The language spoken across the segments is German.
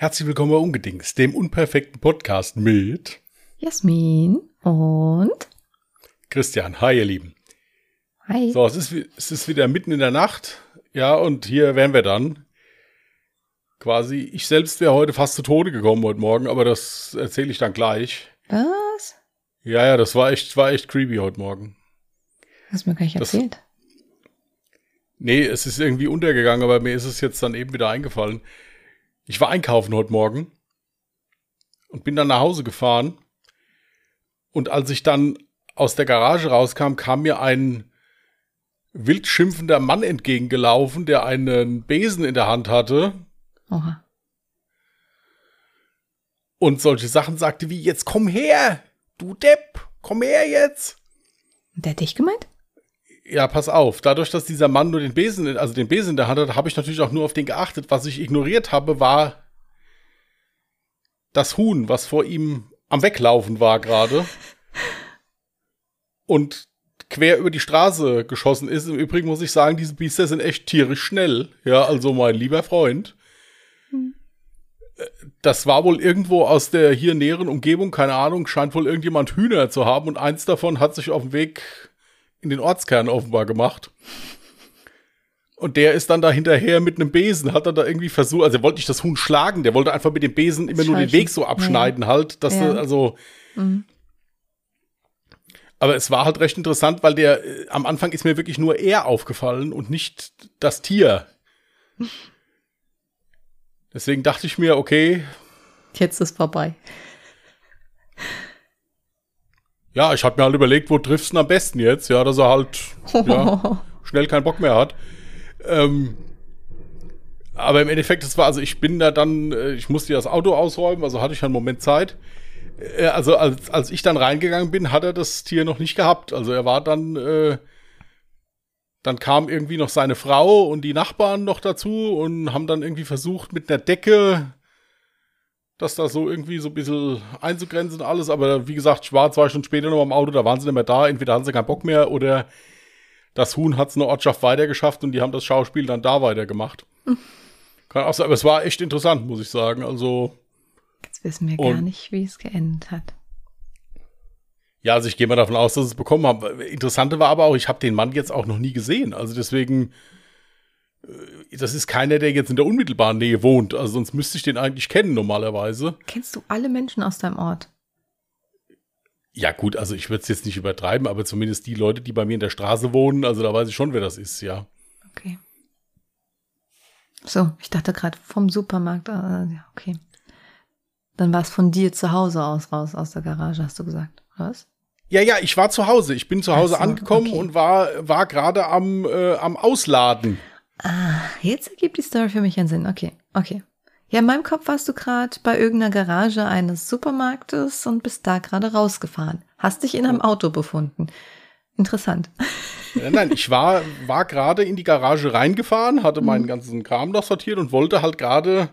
Herzlich willkommen bei Ungedings, dem unperfekten Podcast mit Jasmin und Christian. Hi, ihr Lieben. Hi. So, es ist, es ist wieder mitten in der Nacht. Ja, und hier wären wir dann. Quasi, ich selbst wäre heute fast zu Tode gekommen heute Morgen, aber das erzähle ich dann gleich. Was? Ja, ja, das war echt, war echt creepy heute Morgen. Hast du mir gar nicht Das- erzählt. Nee, es ist irgendwie untergegangen, aber mir ist es jetzt dann eben wieder eingefallen. Ich war einkaufen heute Morgen und bin dann nach Hause gefahren. Und als ich dann aus der Garage rauskam, kam mir ein wild schimpfender Mann entgegengelaufen, der einen Besen in der Hand hatte Oha. und solche Sachen sagte wie, jetzt komm her, du Depp, komm her jetzt. Und der hat dich gemeint? Ja, pass auf. Dadurch, dass dieser Mann nur den Besen, in- also den Besen in der Hand hat, habe ich natürlich auch nur auf den geachtet. Was ich ignoriert habe, war das Huhn, was vor ihm am Weglaufen war gerade. Und quer über die Straße geschossen ist. Im Übrigen muss ich sagen, diese Biester sind echt tierisch schnell. Ja, also mein lieber Freund. Äh, Das war wohl irgendwo aus der hier näheren Umgebung, keine Ahnung, scheint wohl irgendjemand Hühner zu haben und eins davon hat sich auf dem Weg in den Ortskern offenbar gemacht. Und der ist dann da hinterher mit einem Besen, hat dann da irgendwie versucht, also er wollte nicht das Huhn schlagen, der wollte einfach mit dem Besen immer nur den. Weg so abschneiden halt, dass Ja. er, also. Mhm. Aber es war halt recht interessant, weil der, äh, am Anfang ist mir wirklich nur er aufgefallen und nicht das Tier. Deswegen dachte ich mir, okay, Jetzt ist vorbei. Ja, ich habe mir halt überlegt, wo triffst du ihn am besten jetzt, ja, dass er halt, ja, schnell keinen Bock mehr hat. Ähm, aber im Endeffekt, das war, also ich bin da dann, äh, ich musste das Auto ausräumen, also hatte ich einen Moment Zeit. Äh, Also als, als ich dann reingegangen bin, hat er das Tier noch nicht gehabt. Also er war dann, äh, dann kam irgendwie noch seine Frau und die Nachbarn noch dazu und haben dann irgendwie versucht mit einer Decke das da so irgendwie so ein bisschen einzugrenzen alles. Aber wie gesagt, ich war zwei Stunden später noch am Auto, da waren sie nicht mehr da. Entweder hatten sie keinen Bock mehr oder das Huhn hat es eine Ortschaft weitergeschafft und die haben das Schauspiel dann da weitergemacht. Kann auch sein, aber es war echt interessant, muss ich sagen. Also, Jetzt wissen wir Und- gar nicht, wie es geendet hat. ja, also ich gehe mal davon aus, dass sie es bekommen haben. Interessante war aber auch, ich habe den Mann jetzt auch noch nie gesehen. Also deswegen, das ist keiner, der jetzt in der unmittelbaren Nähe wohnt. Also sonst müsste ich den eigentlich kennen normalerweise. Kennst du alle Menschen aus deinem Ort? Ja, gut, also ich würde es jetzt nicht übertreiben, aber zumindest die Leute, die bei mir in der Straße wohnen, also da weiß ich schon, wer das ist, ja. Okay. So, ich dachte gerade vom Supermarkt. Äh, ja, okay. Dann war es von dir zu Hause aus raus, aus der Garage, hast du gesagt. Was? Ja, ja, ich war zu Hause. Ich bin zu Hause so, angekommen okay. und war, war gerade am, äh, am Ausladen. Ah, jetzt ergibt die Story für mich einen Sinn. Okay, okay. Ja, in meinem Kopf warst du gerade bei irgendeiner Garage eines Supermarktes und bist da gerade rausgefahren. Hast dich in einem Auto befunden. Interessant. Nein, nein, ich war, war gerade in die Garage reingefahren, hatte Mhm. meinen ganzen Kram noch sortiert und wollte halt gerade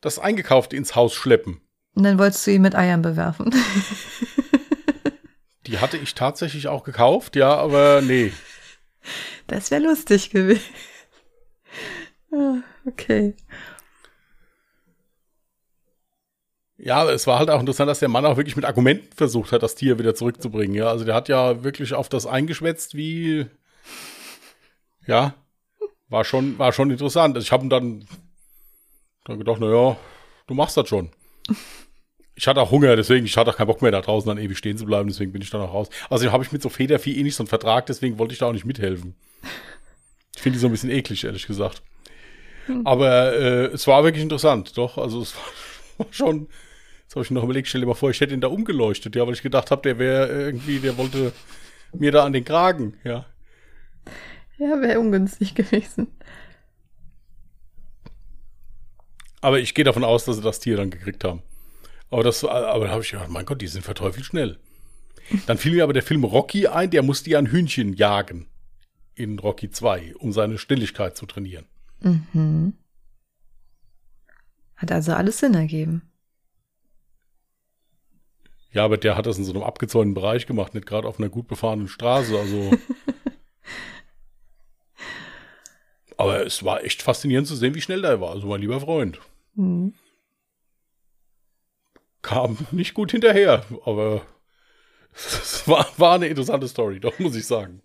das Eingekaufte ins Haus schleppen. Und dann wolltest du ihn mit Eiern bewerfen. Die hatte ich tatsächlich auch gekauft, ja, aber nee. Das wäre lustig gewesen. Ah, okay. Ja, es war halt auch interessant, dass der Mann auch wirklich mit Argumenten versucht hat, das Tier wieder zurückzubringen. Ja, also der hat ja wirklich auf das eingeschwätzt, wie ja, war schon, war schon interessant. Also ich habe dann, dann gedacht, na ja, du machst das schon. Ich hatte auch Hunger, deswegen, ich hatte auch keinen Bock mehr da draußen dann ewig stehen zu bleiben, deswegen bin ich dann auch raus. Also habe ich mit so Federvieh eh nicht so einen Vertrag, deswegen wollte ich da auch nicht mithelfen. Ich finde die so ein bisschen eklig, ehrlich gesagt. Aber äh, es war wirklich interessant, doch. Also es war schon. Jetzt habe ich noch überlegt, stell dir mal vor, ich hätte ihn da umgeleuchtet, ja, weil ich gedacht habe, der wäre irgendwie, der wollte mir da an den Kragen, ja. Ja, wäre ungünstig gewesen. Aber ich gehe davon aus, dass sie das Tier dann gekriegt haben. Aber das, aber da habe ich gedacht, mein Gott, die sind verteufelt schnell. Dann fiel mir aber der Film Rocky ein, der musste ja ein Hühnchen jagen in Rocky 2, um seine Stilligkeit zu trainieren. Mhm. Hat also alles Sinn ergeben. Ja, aber der hat das in so einem abgezäunten Bereich gemacht, nicht gerade auf einer gut befahrenen Straße. Also. aber es war echt faszinierend zu sehen, wie schnell der war. Also mein lieber Freund. Mhm. kam nicht gut hinterher, aber es war, war eine interessante Story, doch muss ich sagen.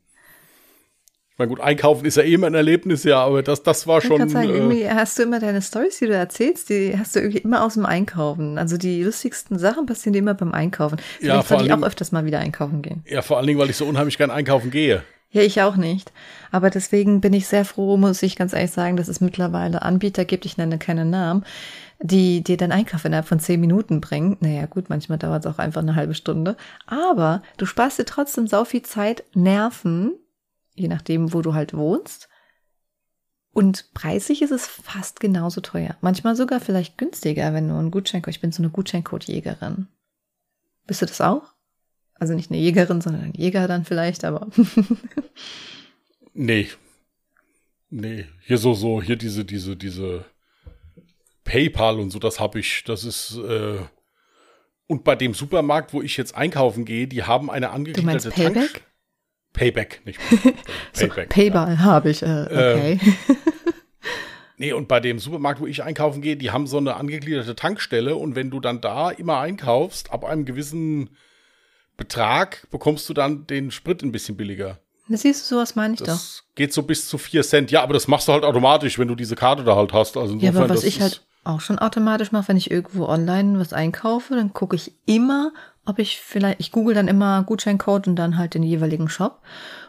Ich meine, gut, einkaufen ist ja eh immer ein Erlebnis, ja, aber das, das war schon. Ich sagen, äh, irgendwie hast du immer deine Stories, die du erzählst, die hast du irgendwie immer aus dem Einkaufen. Also die lustigsten Sachen passieren dir immer beim Einkaufen. Vielleicht Ja, vor sollte ich auch öfters mal wieder einkaufen gehen. ja, vor allen Dingen, weil ich so unheimlich gern einkaufen gehe. Ja, ich auch nicht. Aber deswegen bin ich sehr froh, muss ich ganz ehrlich sagen, dass es mittlerweile Anbieter gibt, ich nenne keine Namen, die dir deinen Einkauf innerhalb von zehn Minuten bringen. Naja, gut, manchmal dauert es auch einfach eine halbe Stunde. Aber du sparst dir trotzdem so viel Zeit, Nerven, je nachdem, wo du halt wohnst. Und preislich ist es fast genauso teuer. Manchmal sogar vielleicht günstiger, wenn du einen Gutscheincode, ich bin so eine Gutscheincode-Jägerin. Bist du das auch? Also nicht eine Jägerin, sondern ein Jäger dann vielleicht, aber Nee. Nee. Hier so, so, hier diese, diese, diese PayPal und so, das habe ich, das ist, äh, und bei dem Supermarkt, wo ich jetzt einkaufen gehe, die haben eine du angegliederte meinst Payback? Tank- Payback, nicht So, Payback. ja. Payball habe ich, äh, okay. Nee, und bei dem Supermarkt, wo ich einkaufen gehe, die haben so eine angegliederte Tankstelle und wenn du dann da immer einkaufst, ab einem gewissen Betrag bekommst du dann den Sprit ein bisschen billiger. Das siehst du, sowas meine ich doch. Das geht so bis zu 4 Cent. Ja, aber das machst du halt automatisch, wenn du diese Karte da halt hast. Also Ja, insofern, aber was das ich halt auch schon automatisch mache, wenn ich irgendwo online was einkaufe, dann gucke ich immer, ob ich vielleicht, ich google dann immer Gutscheincode und dann halt den jeweiligen Shop.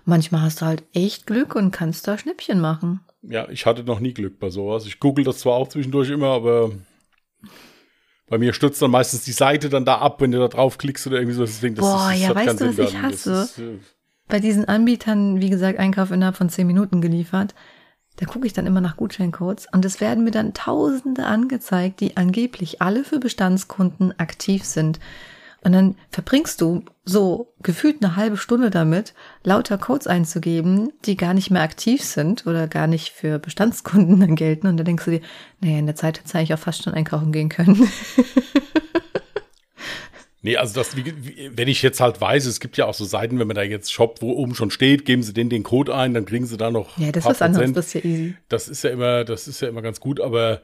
Manchmal hast du halt echt Glück und kannst da Schnäppchen machen. Ja, ich hatte noch nie Glück bei sowas. Ich google das zwar auch zwischendurch immer, aber bei mir stürzt dann meistens die Seite dann da ab, wenn du da draufklickst oder irgendwie so. Deswegen, das Boah, ist, das ja, weißt du, was ich hasse? Ist, äh, Bei diesen Anbietern, wie gesagt, Einkauf innerhalb von zehn Minuten geliefert, da gucke ich dann immer nach Gutscheincodes und es werden mir dann Tausende angezeigt, die angeblich alle für Bestandskunden aktiv sind. Und dann verbringst du so gefühlt eine halbe Stunde damit, lauter Codes einzugeben, die gar nicht mehr aktiv sind oder gar nicht für Bestandskunden dann gelten. Und da denkst du dir, naja, in der Zeit hätte ich auch fast schon einkaufen gehen können. Nee, also das, wenn ich jetzt halt weiß, es gibt ja auch so Seiten, wenn man da jetzt shoppt, wo oben schon steht, geben sie den den Code ein, dann kriegen sie da noch Ja, das ist was anderes, das ist ja easy. Das ist ja immer, das ist ja immer ganz gut, aber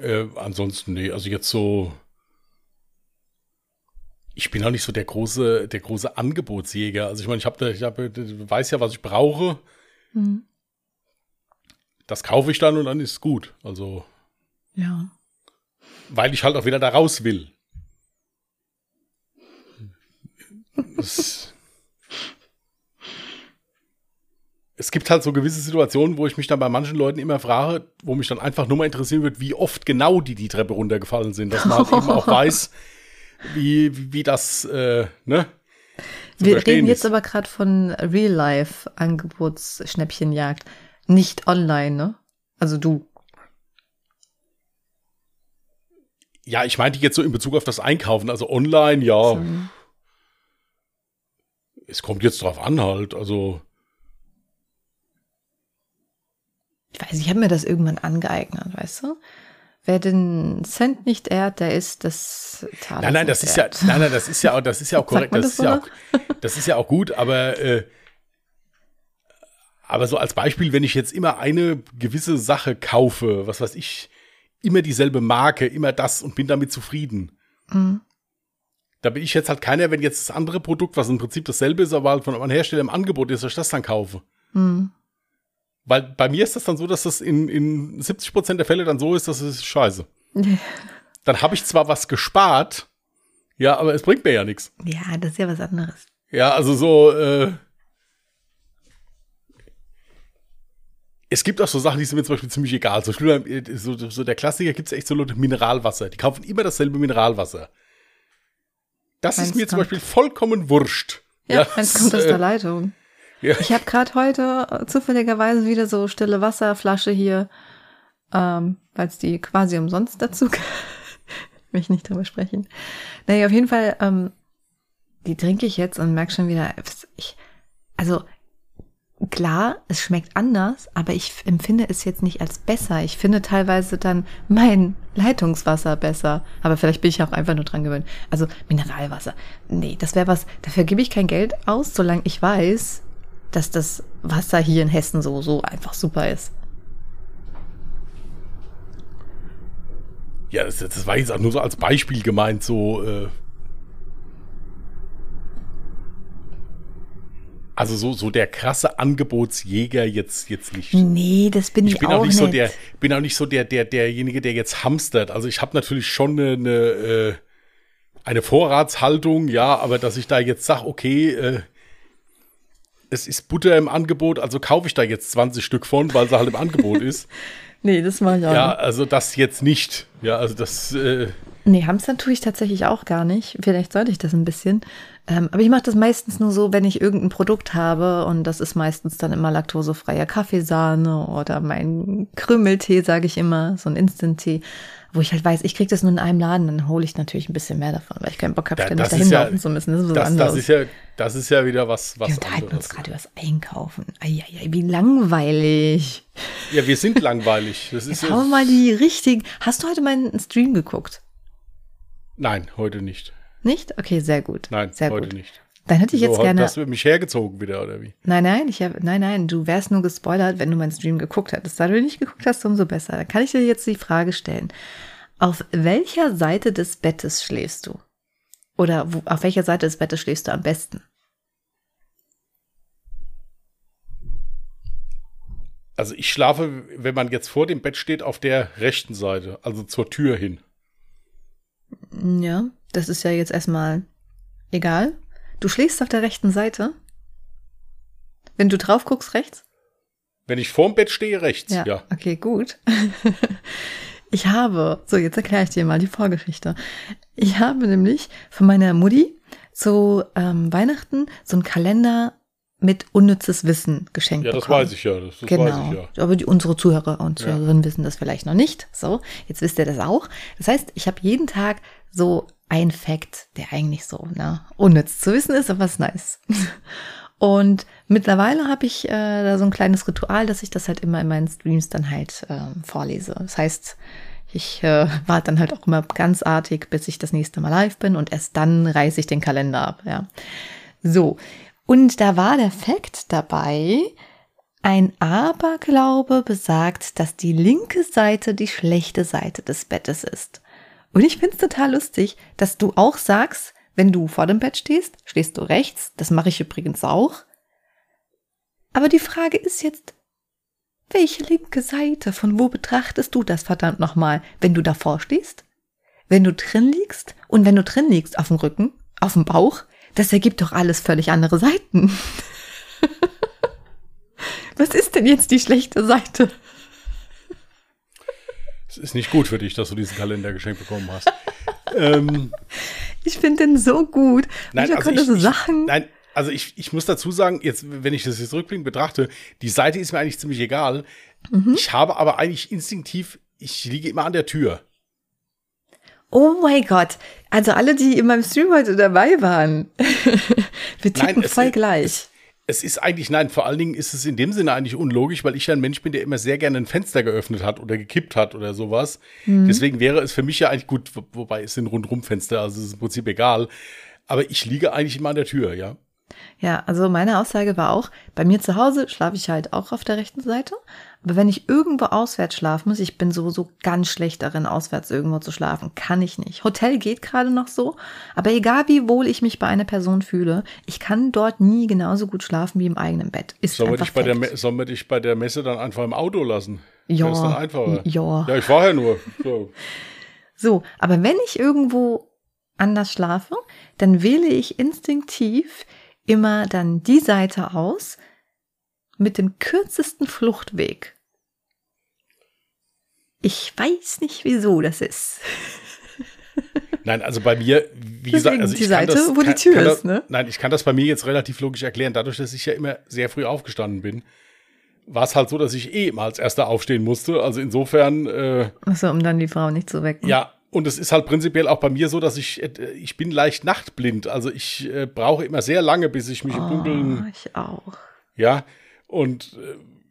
äh, ansonsten, nee, also jetzt so. Ich bin auch nicht so der große, der große Angebotsjäger. Also ich meine, ich habe, ich hab, weiß ja, was ich brauche. Mhm. Das kaufe ich dann und dann ist es gut. Also, Ja. weil ich halt auch wieder da raus will. Es, es gibt halt so gewisse Situationen, wo ich mich dann bei manchen Leuten immer frage, wo mich dann einfach nur mal interessieren wird, wie oft genau die die Treppe runtergefallen sind, dass man halt eben auch weiß, wie, wie, wie das, äh, ne? Wir reden jetzt ist. aber gerade von Real-Life-Angebotsschnäppchenjagd, nicht online, ne? Also du. Ja, ich meinte jetzt so in Bezug auf das Einkaufen, also online, ja, So. es kommt jetzt drauf an halt, also. Ich weiß, ich habe mir das irgendwann angeeignet, weißt du? Wer den Cent nicht ehrt, der ist das Taler Nein, nein, das ist ja, wert. nein, nein, das ist ja auch, das ist ja auch korrekt, das das ist ja so? auch, das ist ja auch gut, aber, äh, aber so als Beispiel, wenn ich jetzt immer eine gewisse Sache kaufe, was weiß ich, immer dieselbe Marke, immer das und bin damit zufrieden. Mhm. Da bin ich jetzt halt keiner, wenn jetzt das andere Produkt, was im Prinzip dasselbe ist, aber halt von einem Hersteller im Angebot ist, dass ich das dann kaufe. Mhm. Weil bei mir ist das dann so, dass das in, in 70 Prozent der Fälle dann so ist, dass es ist scheiße. Dann habe ich zwar was gespart, ja, aber es bringt mir ja nichts. Ja, das ist ja was anderes. Ja, also so, äh, es gibt auch so Sachen, die sind mir zum Beispiel ziemlich egal. So, äh, so, so der Klassiker gibt es echt so Leute Mineralwasser. Die kaufen immer dasselbe Mineralwasser. Das Meins ist mir zum kommt- Beispiel vollkommen wurscht. Ja, eins kommt aus äh, der Leitung. Ja. Ich habe gerade heute äh, zufälligerweise wieder so stille Wasserflasche hier, ähm, weil es die quasi umsonst dazu gab. Ich nicht drüber sprechen. Naja, auf jeden Fall, ähm, die trinke ich jetzt und merke schon wieder, ich, also klar, es schmeckt anders, aber ich empfinde es jetzt nicht als besser. Ich finde teilweise dann mein Leitungswasser besser. Aber vielleicht bin ich auch einfach nur dran gewöhnt. Also Mineralwasser. Nee, das wäre was, dafür gebe ich kein Geld aus, solange ich weiß, dass das Wasser hier in Hessen so, so einfach super ist. Ja, das, das war jetzt auch nur so als Beispiel gemeint, so. Äh, also so, so der krasse Angebotsjäger jetzt, jetzt nicht. Nee, das bin ich, ich bin auch, auch nicht so der, bin auch nicht so der, der, derjenige, der jetzt hamstert. Also ich habe natürlich schon eine, eine, äh, eine Vorratshaltung, ja, aber dass ich da jetzt sage, okay, äh, es ist Butter im Angebot, also kaufe ich da jetzt 20 Stück von, weil sie halt im Angebot ist. Nee, das mache ich auch Ja, also das jetzt nicht. Ja, also das, äh, Nee, Hamstern tue ich tatsächlich auch gar nicht. Vielleicht sollte ich das ein bisschen. Ähm, aber ich mache das meistens nur so, wenn ich irgendein Produkt habe und das ist meistens dann immer laktosefreier Kaffeesahne oder mein Krümeltee, sage ich immer, so ein Instant-Tee, wo ich halt weiß, ich kriege das nur in einem Laden, dann hole ich natürlich ein bisschen mehr davon, weil ich keinen Bock habe, Da- ständig das dahin ist ja- laufen zu müssen. Das ist was das, anderes. das ist ja, das ist ja wieder was, was wir unterhalten uns anderes. gerade über das Einkaufen. Eieiei, wie langweilig. Ja, wir sind langweilig. Das ist Jetzt hauen wir mal die richtigen. Hast du heute meinen Stream geguckt? Nein, heute nicht. Nicht? Okay, sehr gut. Nein, sehr heute gut. nicht. Dann hätte ich So, jetzt gerne. hast du mich hergezogen wieder, oder wie? Nein, nein, ich hab, nein, nein, du wärst nur gespoilert, wenn du meinen Stream geguckt hättest. Da du nicht geguckt hast, umso besser. Dann kann ich dir jetzt die Frage stellen. Auf welcher Seite des Bettes schläfst du? Oder wo, auf welcher Seite des Bettes schläfst du am besten? Also ich schlafe, wenn man jetzt vor dem Bett steht, auf der rechten Seite, also zur Tür hin. Ja, das ist ja jetzt erstmal egal. Du schläfst auf der rechten Seite. Wenn du drauf guckst, rechts? Wenn ich vorm Bett stehe, rechts, ja. Ja, okay, gut. Ich habe, so jetzt erkläre ich dir mal die Vorgeschichte. Ich habe nämlich von meiner Mutti zu ähm, Weihnachten so einen Kalender mit unnützes Wissen geschenkt Ja, das bekommen. weiß ich ja. Das, das genau. weiß ich ja. Aber die, unsere Zuhörer und Ja. Zuhörerinnen wissen das vielleicht noch nicht. So, jetzt wisst ihr das auch. Das heißt, ich habe jeden Tag so ein Fact, der eigentlich so ne, unnütz zu wissen ist, aber ist nice. Und mittlerweile habe ich äh, da so ein kleines Ritual, dass ich das halt immer in meinen Streams dann halt ähm, vorlese. Das heißt, ich äh, warte dann halt auch immer ganz artig, bis ich das nächste Mal live bin und erst dann reiße ich den Kalender ab. Ja, so. Und da war der Fact dabei, ein Aberglaube besagt, dass die linke Seite die schlechte Seite des Bettes ist. Und ich find's total lustig, dass du auch sagst, wenn du vor dem Bett stehst, stehst du rechts. Das mache ich übrigens auch. Aber die Frage ist jetzt, welche linke Seite? Von wo betrachtest du das verdammt nochmal, wenn du davor stehst? Wenn du drin liegst? Und wenn du drin liegst, auf dem Rücken? Auf dem Bauch? Das ergibt doch alles völlig andere Seiten. Was ist denn jetzt die schlechte Seite? Es ist nicht gut für dich, dass du diesen Kalender geschenkt bekommen hast. ähm, Ich finde den so gut. nein, Manchmal also da ich, so Sachen. nein, also ich, ich muss dazu sagen, jetzt, wenn ich das jetzt rückblickend betrachte, die Seite ist mir eigentlich ziemlich egal. Mhm. Ich habe aber eigentlich instinktiv, ich liege immer an der Tür. Oh mein Gott. Also alle, die in meinem Stream heute dabei waren. Wir ticken Nein, voll gleich. Es ist eigentlich, nein, vor allen Dingen ist es in dem Sinne eigentlich unlogisch, weil ich ja ein Mensch bin, der immer sehr gerne ein Fenster geöffnet hat oder gekippt hat oder sowas. Mhm. Deswegen wäre es für mich ja eigentlich gut, wo- wobei es sind Rundrumfenster, also es ist im Prinzip egal. Aber ich liege eigentlich immer an der Tür, ja. Ja, also meine Aussage war auch, bei mir zu Hause schlafe ich halt auch auf der rechten Seite. Aber wenn ich irgendwo auswärts schlafen muss, ich bin sowieso ganz schlecht darin, auswärts irgendwo zu schlafen. Kann ich nicht. Hotel geht gerade noch so. Aber egal wie wohl ich mich bei einer Person fühle, ich kann dort nie genauso gut schlafen wie im eigenen Bett. Ist Sollen wir, einfach dich bei der, sollen wir dich bei der Messe dann einfach im Auto lassen? Ja. Das ist dann einfacher. Ja. Ja, ich war ja nur. So. So, aber wenn ich irgendwo anders schlafe, dann wähle ich instinktiv immer dann die Seite aus mit dem kürzesten Fluchtweg. Ich weiß nicht, wieso das ist. Nein, also bei mir, wie Deswegen gesagt, also die ich kann Seite, das, wo die kann, Tür kann ist, das, ne? Nein, ich kann das bei mir jetzt relativ logisch erklären. Dadurch, dass ich ja immer sehr früh aufgestanden bin, war es halt so, dass ich eh immer als Erster aufstehen musste. Also insofern, äh, Achso, um dann die Frau nicht zu wecken. ja, und es ist halt prinzipiell auch bei mir so, dass ich, äh, ich bin leicht nachtblind. Also ich äh, brauche immer sehr lange, bis ich mich im Oh, Dunkeln, ich auch. ja, und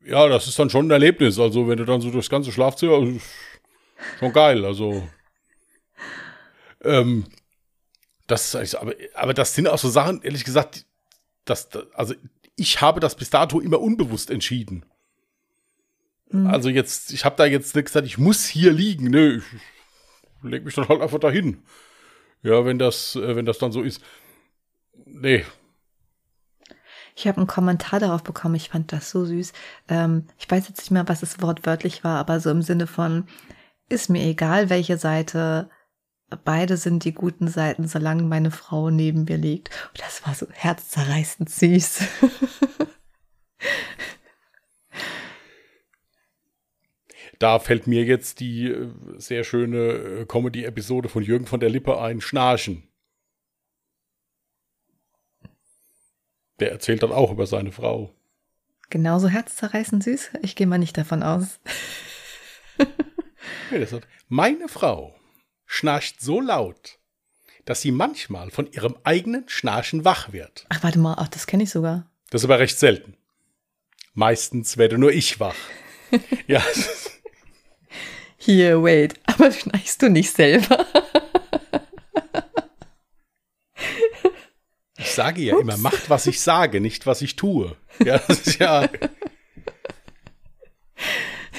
äh, ja, das ist dann schon ein Erlebnis. Also wenn du dann so durchs ganze Schlafzimmer, also, schon geil. Also ähm, das ist aber, aber das sind auch so Sachen, ehrlich gesagt, das, das, also ich habe das bis dato immer unbewusst entschieden. Mhm. Also jetzt, ich habe da jetzt nicht gesagt, ich muss hier liegen. Nö, ich leg mich dann halt einfach dahin. Ja, wenn das, äh, wenn das dann so ist. Nee. Ich habe einen Kommentar darauf bekommen, ich fand das so süß. Ähm, ich weiß jetzt nicht mehr, was es wortwörtlich war, aber so im Sinne von, ist mir egal, welche Seite, beide sind die guten Seiten, solange meine Frau neben mir liegt. Und das war so herzzerreißend süß. Da fällt mir jetzt die äh, sehr schöne äh, Comedy-Episode von Jürgen von der Lippe ein, Schnarchen. Der erzählt dann auch über seine Frau. Genauso herzzerreißend süß? Ich gehe mal nicht davon aus. meine Frau schnarcht so laut, dass sie manchmal von ihrem eigenen Schnarchen wach wird. Ach, warte mal, ach, das kenne ich sogar. Das ist aber recht selten. Meistens werde nur ich wach. ja. Hier, wait, aber schnarchst du nicht selber? Ich sage ja Ups. immer, macht, was ich sage, nicht was ich tue. Ja, das ist ja.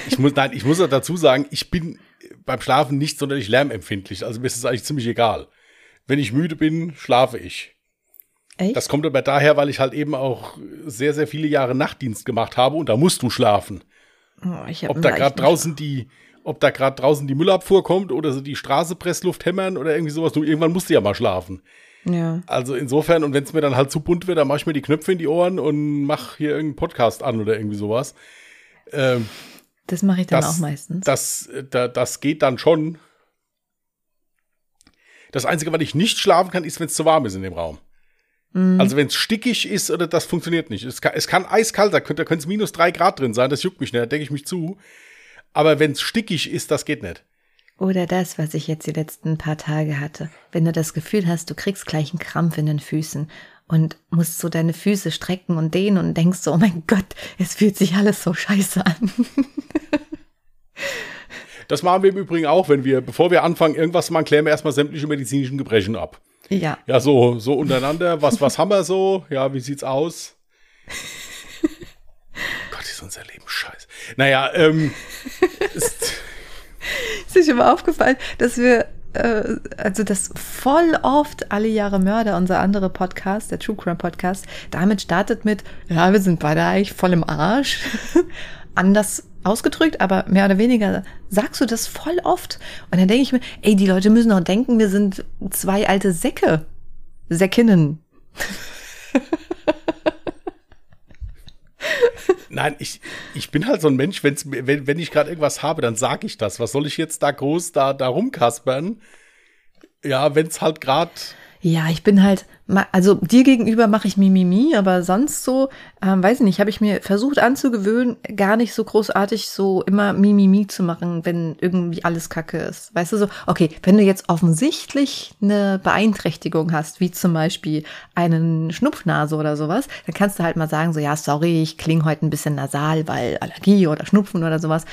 Ich muss, nein, ich muss dazu sagen, ich bin beim Schlafen nicht sonderlich lärmempfindlich. Also mir ist es eigentlich ziemlich egal. Wenn ich müde bin, schlafe ich. Echt? Das kommt aber daher, weil ich halt eben auch sehr, sehr viele Jahre Nachtdienst gemacht habe und da musst du schlafen. Oh, ob da gerade draußen die, ob da gerade draußen die Müllabfuhr kommt oder so die Straße Pressluft hämmern oder irgendwie sowas. Du, irgendwann musst du ja mal schlafen. Ja. Also insofern, und wenn es mir dann halt zu bunt wird, dann mache ich mir die Knöpfe in die Ohren und mache hier irgendeinen Podcast an oder irgendwie sowas. Ähm, das mache ich dann das, auch meistens. Das, das, das geht dann schon. Das Einzige, was ich nicht schlafen kann, ist, wenn es zu warm ist in dem Raum. Mhm. Also wenn es stickig ist oder das funktioniert nicht. Es kann, es kann eiskalt, da könnte es minus drei Grad drin sein, das juckt mich nicht, da denke ich mich zu. Aber wenn es stickig ist, das geht nicht. Oder das, was ich jetzt die letzten paar Tage hatte. Wenn du das Gefühl hast, du kriegst gleich einen Krampf in den Füßen und musst so deine Füße strecken und dehnen und denkst so, oh mein Gott, es fühlt sich alles so scheiße an. Das machen wir im Übrigen auch, wenn wir, bevor wir anfangen, irgendwas machen, klären wir erstmal sämtliche medizinischen Gebrechen ab. Ja. Ja, so, so untereinander. Was, was haben wir so? Ja, wie sieht's aus? Gott, ist unser Leben scheiße. Naja, ähm. ist, ist schon mal aufgefallen, dass wir äh, also das voll oft alle Jahre Mörder, unser anderer Podcast, der True Crime Podcast, damit startet mit, ja, wir sind beide eigentlich voll im Arsch. Anders ausgedrückt, aber mehr oder weniger sagst du das voll oft. Und dann denke ich mir, ey, die Leute müssen doch denken, wir sind zwei alte Säcke. Säckinnen. Nein, ich, ich bin halt so ein Mensch, wenn's, wenn, wenn ich gerade irgendwas habe, dann sage ich das. Was soll ich jetzt da groß da, da rumkaspern? Ja, wenn es halt gerade ja, ich bin halt, also dir gegenüber mache ich Mimimi, aber sonst so, ähm, weiß ich nicht, habe ich mir versucht anzugewöhnen, gar nicht so großartig so immer Mimimi zu machen, wenn irgendwie alles kacke ist. Weißt du so, okay, wenn du jetzt offensichtlich eine Beeinträchtigung hast, wie zum Beispiel einen Schnupfnase oder sowas, dann kannst du halt mal sagen, so, ja, sorry, ich klinge heute ein bisschen nasal, weil Allergie oder Schnupfen oder sowas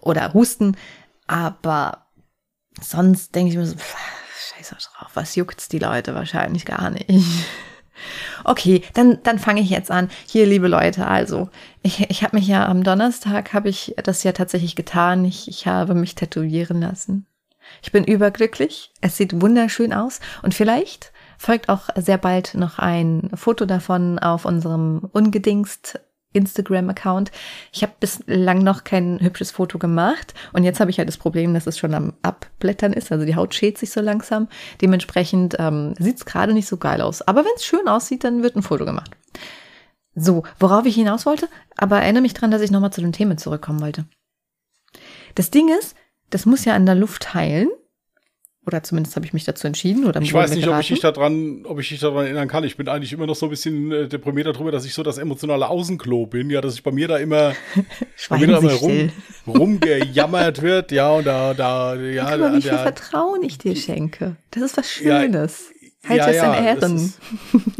oder Husten, aber sonst denke ich mir so, pff, scheiß drauf, was juckt's die Leute wahrscheinlich gar nicht. Okay, dann, dann fange ich jetzt an. Hier, liebe Leute, also, ich, ich habe mich ja am Donnerstag, habe ich das ja tatsächlich getan. Ich, ich habe mich tätowieren lassen. Ich bin überglücklich. Es sieht wunderschön aus. Und vielleicht folgt auch sehr bald noch ein Foto davon auf unserem ungedingst Instagram-Account. Ich habe bislang noch kein hübsches Foto gemacht und jetzt habe ich halt das Problem, dass es schon am Abblättern ist. Also die Haut schält sich so langsam. Dementsprechend ähm, sieht es gerade nicht so geil aus. Aber wenn es schön aussieht, dann wird ein Foto gemacht. So, worauf ich hinaus wollte, aber erinnere mich dran, dass ich nochmal zu den Themen zurückkommen wollte. Das Ding ist, das muss ja an der Luft heilen. Oder zumindest habe ich mich dazu entschieden. Oder ich weiß nicht, ob ich dich daran, ob ich dich daran erinnern kann. Ich bin eigentlich immer noch so ein bisschen äh, deprimiert darüber, dass ich so das emotionale Außenklo bin. Ja, dass ich bei mir da immer, bei mir da immer rum, rumgejammert wird. Ja, und da, da, ja. Guck mal, wie viel Vertrauen ich dir schenke. Das ist was Schönes. Ja, halt ja, es ja, in Ehren. Ist,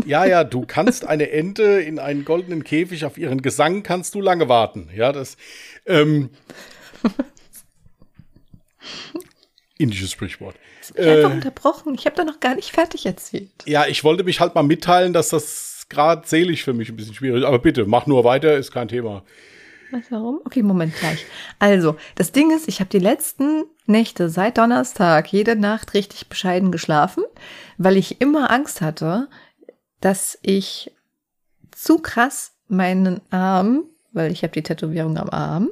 ja, ja, du kannst eine Ente in einen goldenen Käfig auf ihren Gesang kannst du lange warten. Ja, das, ähm, indisches Sprichwort. Ich äh, einfach unterbrochen. Ich habe da noch gar nicht fertig erzählt. Ja, ich wollte mich halt mal mitteilen, dass das gerade seelisch für mich ein bisschen schwierig ist. Aber bitte, mach nur weiter, ist kein Thema. Was, warum? Okay, Moment gleich. Also, das Ding ist, ich habe die letzten Nächte seit Donnerstag jede Nacht richtig bescheiden geschlafen, weil ich immer Angst hatte, dass ich zu krass meinen Arm, weil ich habe die Tätowierung am Arm,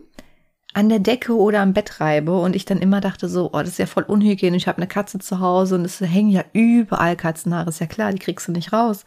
an der Decke oder am Bett reibe und ich dann immer dachte so, oh, das ist ja voll unhygienisch, ich habe eine Katze zu Hause und es hängen ja überall Katzenhaare, ist ja klar, die kriegst du nicht raus.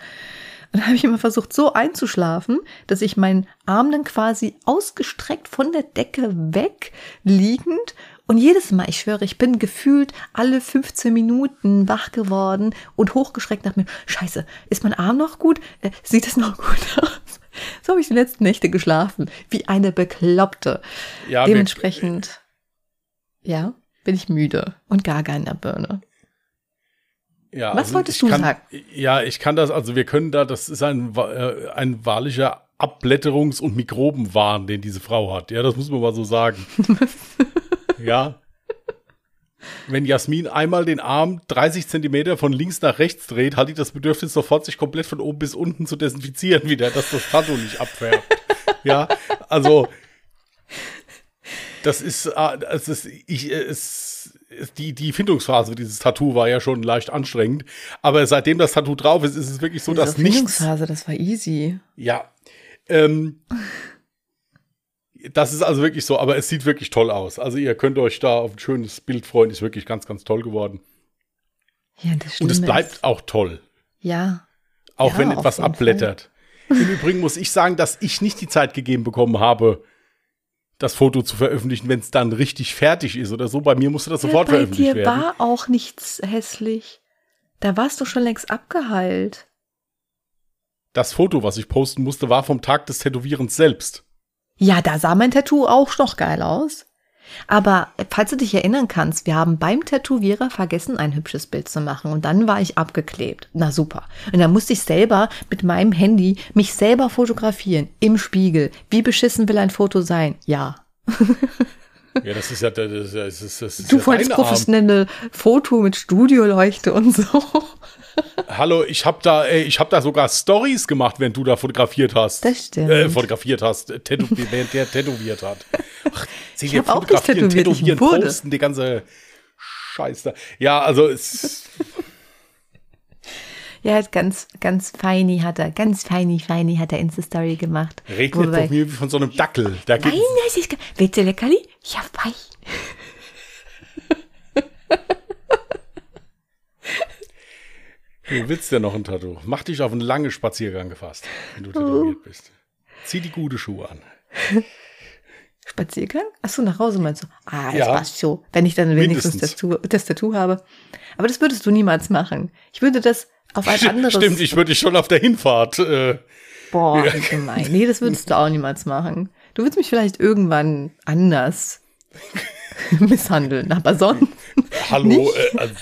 Und habe ich immer versucht, so einzuschlafen, dass ich meinen Arm dann quasi ausgestreckt von der Decke weg liegend und jedes Mal, ich schwöre, ich bin gefühlt alle 15 Minuten wach geworden und hochgeschreckt nach mir, scheiße, ist mein Arm noch gut? Äh, sieht es noch gut aus? So habe ich die letzten Nächte geschlafen, wie eine Bekloppte. Ja, Dementsprechend, ja, bin ich müde und gaga in der Birne. Ja, Was also wolltest du kann, sagen? Ja, ich kann das, also wir können da, das ist ein, äh, ein wahrlicher Abblätterungs- und Mikrobenwahn, den diese Frau hat. Ja, das muss man mal so sagen. ja. Wenn Jasmin einmal den Arm 30 Zentimeter von links nach rechts dreht, hat die das Bedürfnis sofort, sich komplett von oben bis unten zu desinfizieren wieder, dass das Tattoo nicht abfärbt. ja, also das ist, ah, das ist, ich, es, die, die Findungsphase dieses Tattoo war ja schon leicht anstrengend. Aber seitdem das Tattoo drauf ist, ist es wirklich so, dass nichts. Findungsphase, das war easy. Ja. Ähm, das ist also wirklich so, aber es sieht wirklich toll aus. Also ihr könnt euch da auf ein schönes Bild freuen, ist wirklich ganz, ganz toll geworden. Ja, das stimmt. Und es bleibt ist. auch toll. Ja. Auch ja, wenn etwas abblättert. Fall. Im Übrigen muss ich sagen, dass ich nicht die Zeit gegeben bekommen habe, das Foto zu veröffentlichen, wenn es dann richtig fertig ist oder so. Bei mir musste das ja, sofort veröffentlicht werden. Bei dir war auch nichts hässlich. Da warst du schon längst abgeheilt. Das Foto, was ich posten musste, war vom Tag des Tätowierens selbst. Ja, da sah mein Tattoo auch noch geil aus. Aber falls du dich erinnern kannst, wir haben beim Tätowierer vergessen, ein hübsches Bild zu machen und dann war ich abgeklebt. Na super. Und dann musste ich selber mit meinem Handy mich selber fotografieren im Spiegel. Wie beschissen will ein Foto sein? Ja. Ja, das ist ja, das ist, das ist, das ist du ja wolltest professionelle Foto mit Studioleuchte und so. Hallo, ich habe da, ey, ich habe da sogar Stories gemacht, wenn du da fotografiert hast. Das stimmt. Äh, fotografiert hast, tätow während der tätowiert hat. Ach, ich habe auch nicht tätowiert, tätowieren, ich posten, die ganze Scheiße. Ja, also es. Ja, ganz, ganz feini hat er, ganz feini, feini hat er Insta-Story gemacht. Regnet Wobei, doch mir wie von so einem Dackel. Da Nein, das ist, du Leckerli? Ja, fein. Du willst ja noch ein Tattoo. Mach dich auf einen langen Spaziergang gefasst, wenn du tätowiert bist. Zieh die gute Schuhe an. Spaziergang? Achso, nach Hause meinst du? Ah, das ja, passt so. Wenn ich dann wenigstens das Tattoo, das Tattoo habe. Aber das würdest du niemals machen. Ich würde das auf ein anderes. Stimmt, ich würde dich schon auf der Hinfahrt. Äh, Boah, ja. gemein. Nee, das würdest du auch niemals machen. Du würdest mich vielleicht irgendwann anders misshandeln, aber sonst. Hallo, äh, also,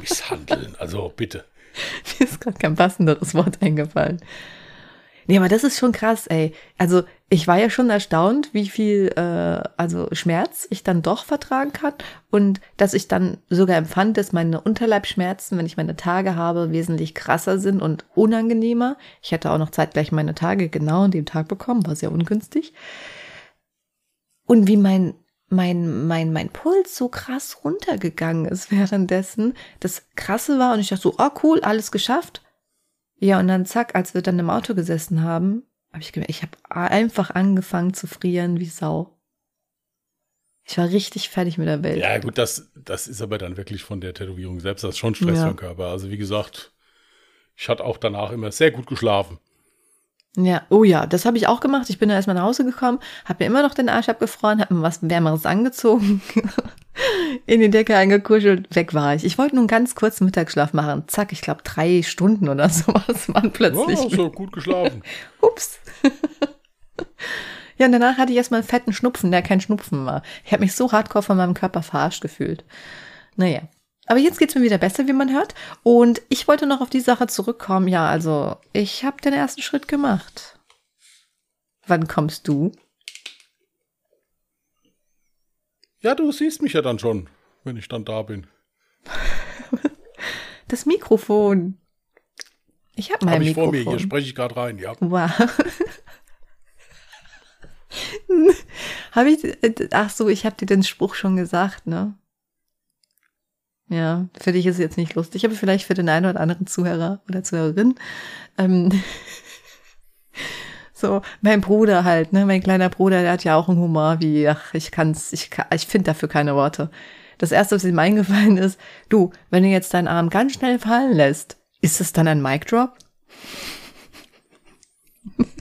misshandeln, also bitte. Mir ist gerade kein passenderes Wort eingefallen. Nee, aber das ist schon krass, ey. Also ich war ja schon erstaunt, wie viel äh, also Schmerz ich dann doch vertragen kann und dass ich dann sogar empfand, dass meine Unterleibschmerzen, wenn ich meine Tage habe, wesentlich krasser sind und unangenehmer. Ich hätte auch noch zeitgleich meine Tage genau an dem Tag bekommen, war sehr ungünstig. Und wie mein mein, mein, mein Puls so krass runtergegangen ist währenddessen. Das Krasse war und ich dachte so, oh cool, alles geschafft. Ja, und dann zack, als wir dann im Auto gesessen haben, habe ich gemerkt, ich habe einfach angefangen zu frieren wie Sau. Ich war richtig fertig mit der Welt. Ja, gut, das, das ist aber dann wirklich von der Tätowierung selbst. Das ist schon Stress ja. für den Körper. Also wie gesagt, ich hatte auch danach immer sehr gut geschlafen. Ja, oh ja, das habe ich auch gemacht. Ich bin da erstmal nach Hause gekommen, habe mir immer noch den Arsch abgefroren, habe mir was Wärmeres angezogen, in die Decke eingekuschelt, weg war ich. Ich wollte nur einen ganz kurzen Mittagsschlaf machen. Zack, ich glaube drei Stunden oder sowas waren plötzlich. Oh, so gut geschlafen. Ups. ja, und danach hatte ich erstmal einen fetten Schnupfen, der kein Schnupfen war. Ich habe mich so hardcore von meinem Körper verarscht gefühlt. Naja, aber jetzt geht's mir wieder besser, wie man hört. Und ich wollte noch auf die Sache zurückkommen. Ja, also ich habe den ersten Schritt gemacht. Wann kommst du? Ja, du siehst mich ja dann schon, wenn ich dann da bin. Das Mikrofon. Ich habe mein hab ich Mikrofon. vor mir, hier spreche ich gerade rein, ja. Wow. Habe ich, äh, ach so, ich habe dir den Spruch schon gesagt, ne? Ja, für dich ist es jetzt nicht lustig, aber vielleicht für den einen oder anderen Zuhörer oder Zuhörerin. Ähm, so, mein Bruder halt, ne, mein kleiner Bruder, der hat ja auch einen Humor wie, ach, ich kann's, ich, ich finde dafür keine Worte. Das erste, was ihm eingefallen ist, du, wenn du jetzt deinen Arm ganz schnell fallen lässt, ist es dann ein Mic Drop?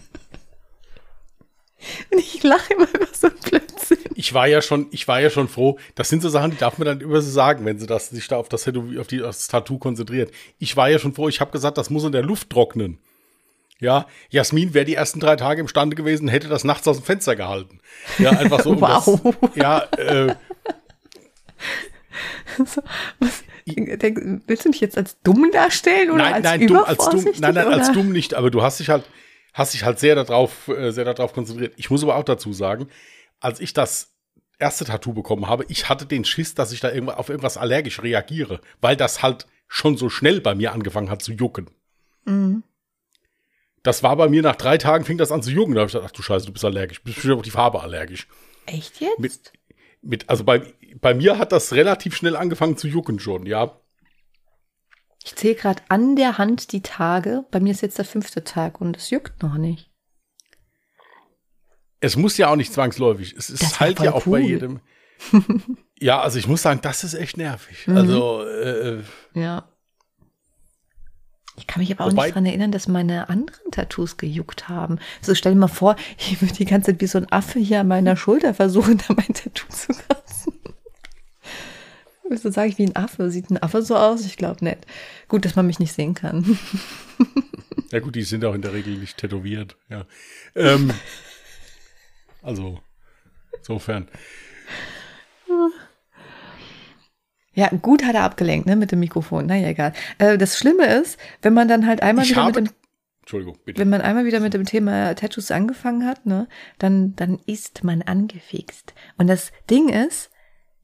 Und ich lache immer über so einen Blödsinn. Ich war ja schon, ich war ja schon froh. Das sind so Sachen, die darf man dann immer so sagen, wenn sie das, sich da auf das, auf, die, auf das Tattoo konzentriert. Ich war ja schon froh. Ich habe gesagt, das muss in der Luft trocknen. Ja, Jasmin wäre die ersten drei Tage imstande gewesen, hätte das nachts aus dem Fenster gehalten. Ja, einfach so. wow. Das, ja, äh, so, was, denk, willst du mich jetzt als dumm darstellen oder nein, als nein, dumm, als dumm, nein, nein, oder? als dumm nicht. Aber du hast dich halt, hast dich halt sehr darauf, äh, sehr darauf konzentriert. Ich muss aber auch dazu sagen, als ich das erste Tattoo bekommen habe, ich hatte den Schiss, dass ich da irgendwas, auf irgendwas allergisch reagiere, weil das halt schon so schnell bei mir angefangen hat zu jucken. Mhm. Das war bei mir nach drei Tagen, fing das an zu jucken. Da habe ich gedacht, ach du Scheiße, du bist allergisch. Du bist bestimmt auf die Farbe allergisch. Echt jetzt? Mit, mit, also bei, bei mir hat das relativ schnell angefangen zu jucken schon, ja. Ich zähle gerade an der Hand die Tage. Bei mir ist jetzt der fünfte Tag und es juckt noch nicht. Es muss ja auch nicht zwangsläufig. Es ist halt ja auch cool. bei jedem. ja, also ich muss sagen, das ist echt nervig. Mhm. Also, äh, ja. Ich kann mich aber auch Wobei, nicht daran erinnern, dass meine anderen Tattoos gejuckt haben. So stell dir mal vor, ich würde die ganze Zeit wie so ein Affe hier an meiner Schulter versuchen, da mein Tattoo zu kratzen. Wieso sage ich wie ein Affe? Sieht ein Affe so aus? Ich glaube nicht. Gut, dass man mich nicht sehen kann. Ja gut, die sind auch in der Regel nicht tätowiert. Ja. Ähm, also, insofern. Ja, gut hat er abgelenkt, ne, mit dem Mikrofon. Naja, egal. Äh, das Schlimme ist, wenn man dann halt einmal ich wieder mit dem Entschuldigung, bitte. Wenn man einmal wieder mit dem Thema Tattoos angefangen hat, ne, dann, dann ist man angefixt. Und das Ding ist,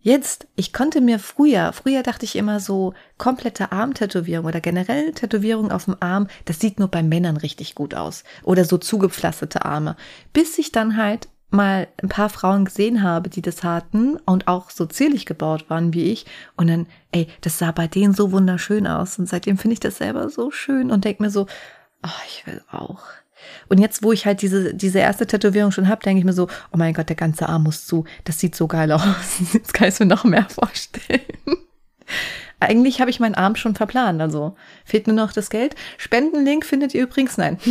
jetzt, ich konnte mir früher, früher dachte ich immer so, komplette Armtätowierung oder generell Tätowierung auf dem Arm, das sieht nur bei Männern richtig gut aus. Oder so zugepflasterte Arme. Bis ich dann halt mal ein paar Frauen gesehen habe, die das hatten und auch so zierlich gebaut waren wie ich. Und dann, ey, das sah bei denen so wunderschön aus. Und seitdem finde ich das selber so schön und denke mir so, oh, ich will auch. Und jetzt, wo ich halt diese, diese erste Tätowierung schon habe, denke ich mir so, oh mein Gott, der ganze Arm muss zu. Das sieht so geil aus. Jetzt kann ich mir noch mehr vorstellen. Eigentlich habe ich meinen Arm schon verplant, also fehlt nur noch das Geld. Spendenlink findet ihr übrigens, nein.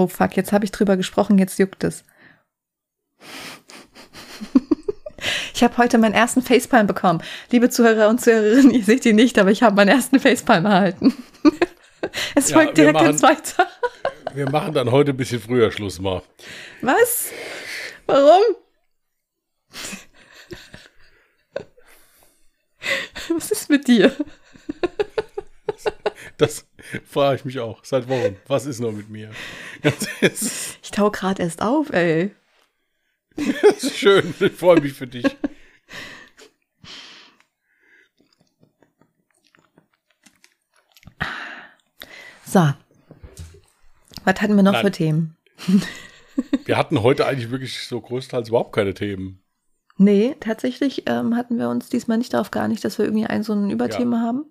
Oh fuck, jetzt habe ich drüber gesprochen, jetzt juckt es. Ich habe heute meinen ersten Facepalm bekommen. Liebe Zuhörer und Zuhörerinnen, ihr seht ihn nicht, aber ich habe meinen ersten Facepalm erhalten. es ja, folgt direkt machen, jetzt weiter. wir machen dann heute ein bisschen früher Schluss mal. Was? Warum? Was ist mit dir? Das, Frage ich mich auch. Seit Wochen. Was ist noch mit mir? ich tau gerade erst auf, ey. Das ist schön. Ich freue mich für dich. So. Was hatten wir noch Nein. für Themen? wir hatten heute eigentlich wirklich so größtenteils überhaupt keine Themen. Nee, tatsächlich ähm, hatten wir uns diesmal nicht darauf geeinigt, dass wir irgendwie ein so ein Überthema ja. haben.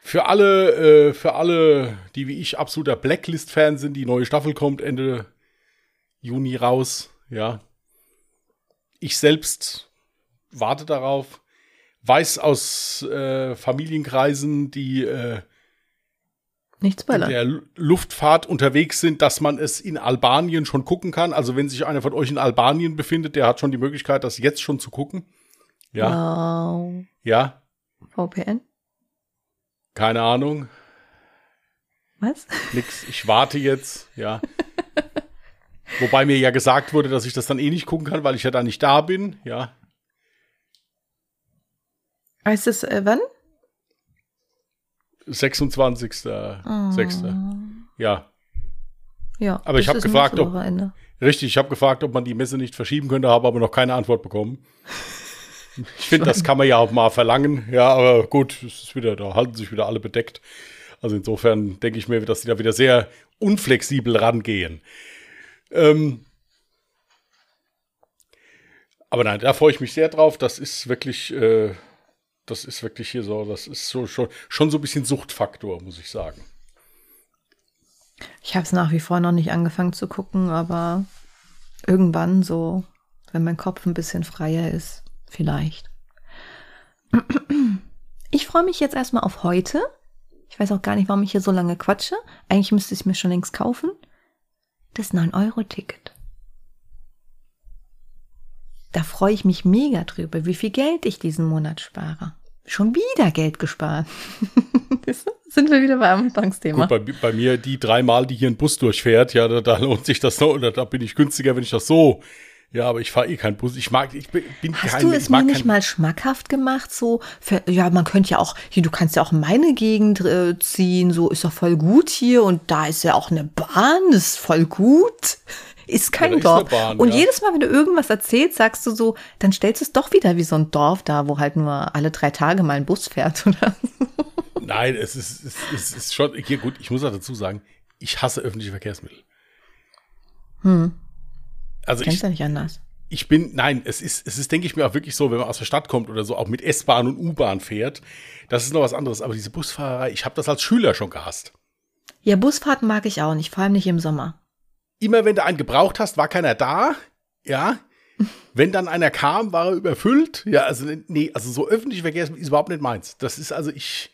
Für alle, äh, für alle, die wie ich absoluter Blacklist-Fan sind, die neue Staffel kommt Ende Juni raus, ja. Ich selbst warte darauf, weiß aus äh, Familienkreisen, die äh, in der Luftfahrt unterwegs sind, dass man es in Albanien schon gucken kann. Also wenn sich einer von euch in Albanien befindet, der hat schon die Möglichkeit, das jetzt schon zu gucken. Ja. Wow. Ja. VPN? Keine Ahnung. Was? Nix. Ich warte jetzt, ja. Wobei mir ja gesagt wurde, dass ich das dann eh nicht gucken kann, weil ich ja da nicht da bin, ja. Heißt es äh, wann? 26. Oh. 6. Ja. Ja. Aber ich habe gefragt, ob richtig, ich habe gefragt, ob man die Messe nicht verschieben könnte, habe aber noch keine Antwort bekommen. Ich finde, das kann man ja auch mal verlangen. Ja, aber gut, es ist wieder, da halten sich wieder alle bedeckt. Also insofern denke ich mir, dass die da wieder sehr unflexibel rangehen. Ähm, aber nein, da freue ich mich sehr drauf. Das ist wirklich, äh, das ist wirklich hier so, das ist so schon, schon so ein bisschen Suchtfaktor, muss ich sagen. Ich habe es nach wie vor noch nicht angefangen zu gucken, aber irgendwann so, wenn mein Kopf ein bisschen freier ist, vielleicht. Ich freue mich jetzt erstmal auf heute. Ich weiß auch gar nicht, warum ich hier so lange quatsche. Eigentlich müsste ich es mir schon längst kaufen. Das 9-Euro-Ticket. Da freue ich mich mega drüber, wie viel Geld ich diesen Monat spare. Schon wieder Geld gespart. Sind wir wieder beim Anfangsthema. Gut, bei, bei, mir die dreimal, die hier ein Bus durchfährt, ja, da, da lohnt sich das noch, oder da bin ich günstiger, wenn ich das so ja, aber ich fahre eh keinen Bus. Ich mag, ich bin, Hast kein, du es mir nicht mal schmackhaft gemacht? So, für, ja, man könnte ja auch, hier, du kannst ja auch in meine Gegend äh, ziehen. So ist doch voll gut hier und da ist ja auch eine Bahn, das ist voll gut. Ist kein ja, Dorf. Ist Bahn, und ja. jedes Mal, wenn du irgendwas erzählst, sagst du so, dann stellst du es doch wieder wie so ein Dorf da, wo halt nur alle drei Tage mal ein Bus fährt oder so. Nein, es ist, es, es ist schon, hier gut, ich muss auch dazu sagen, ich hasse öffentliche Verkehrsmittel. Hm. Also Kennst ich, ja nicht anders. Ich bin, nein, es ist, es ist, denke ich mir auch wirklich so, wenn man aus der Stadt kommt oder so, auch mit S-Bahn und U-Bahn fährt, das ist noch was anderes. Aber diese Busfahrerei, ich habe das als Schüler schon gehasst. Ja, Busfahrten mag ich auch nicht, vor allem nicht im Sommer. Immer wenn du einen gebraucht hast, war keiner da. Ja. wenn dann einer kam, war er überfüllt. Ja, also, nee, also so öffentlich Verkehrsmittel ist überhaupt nicht meins. Das ist also ich,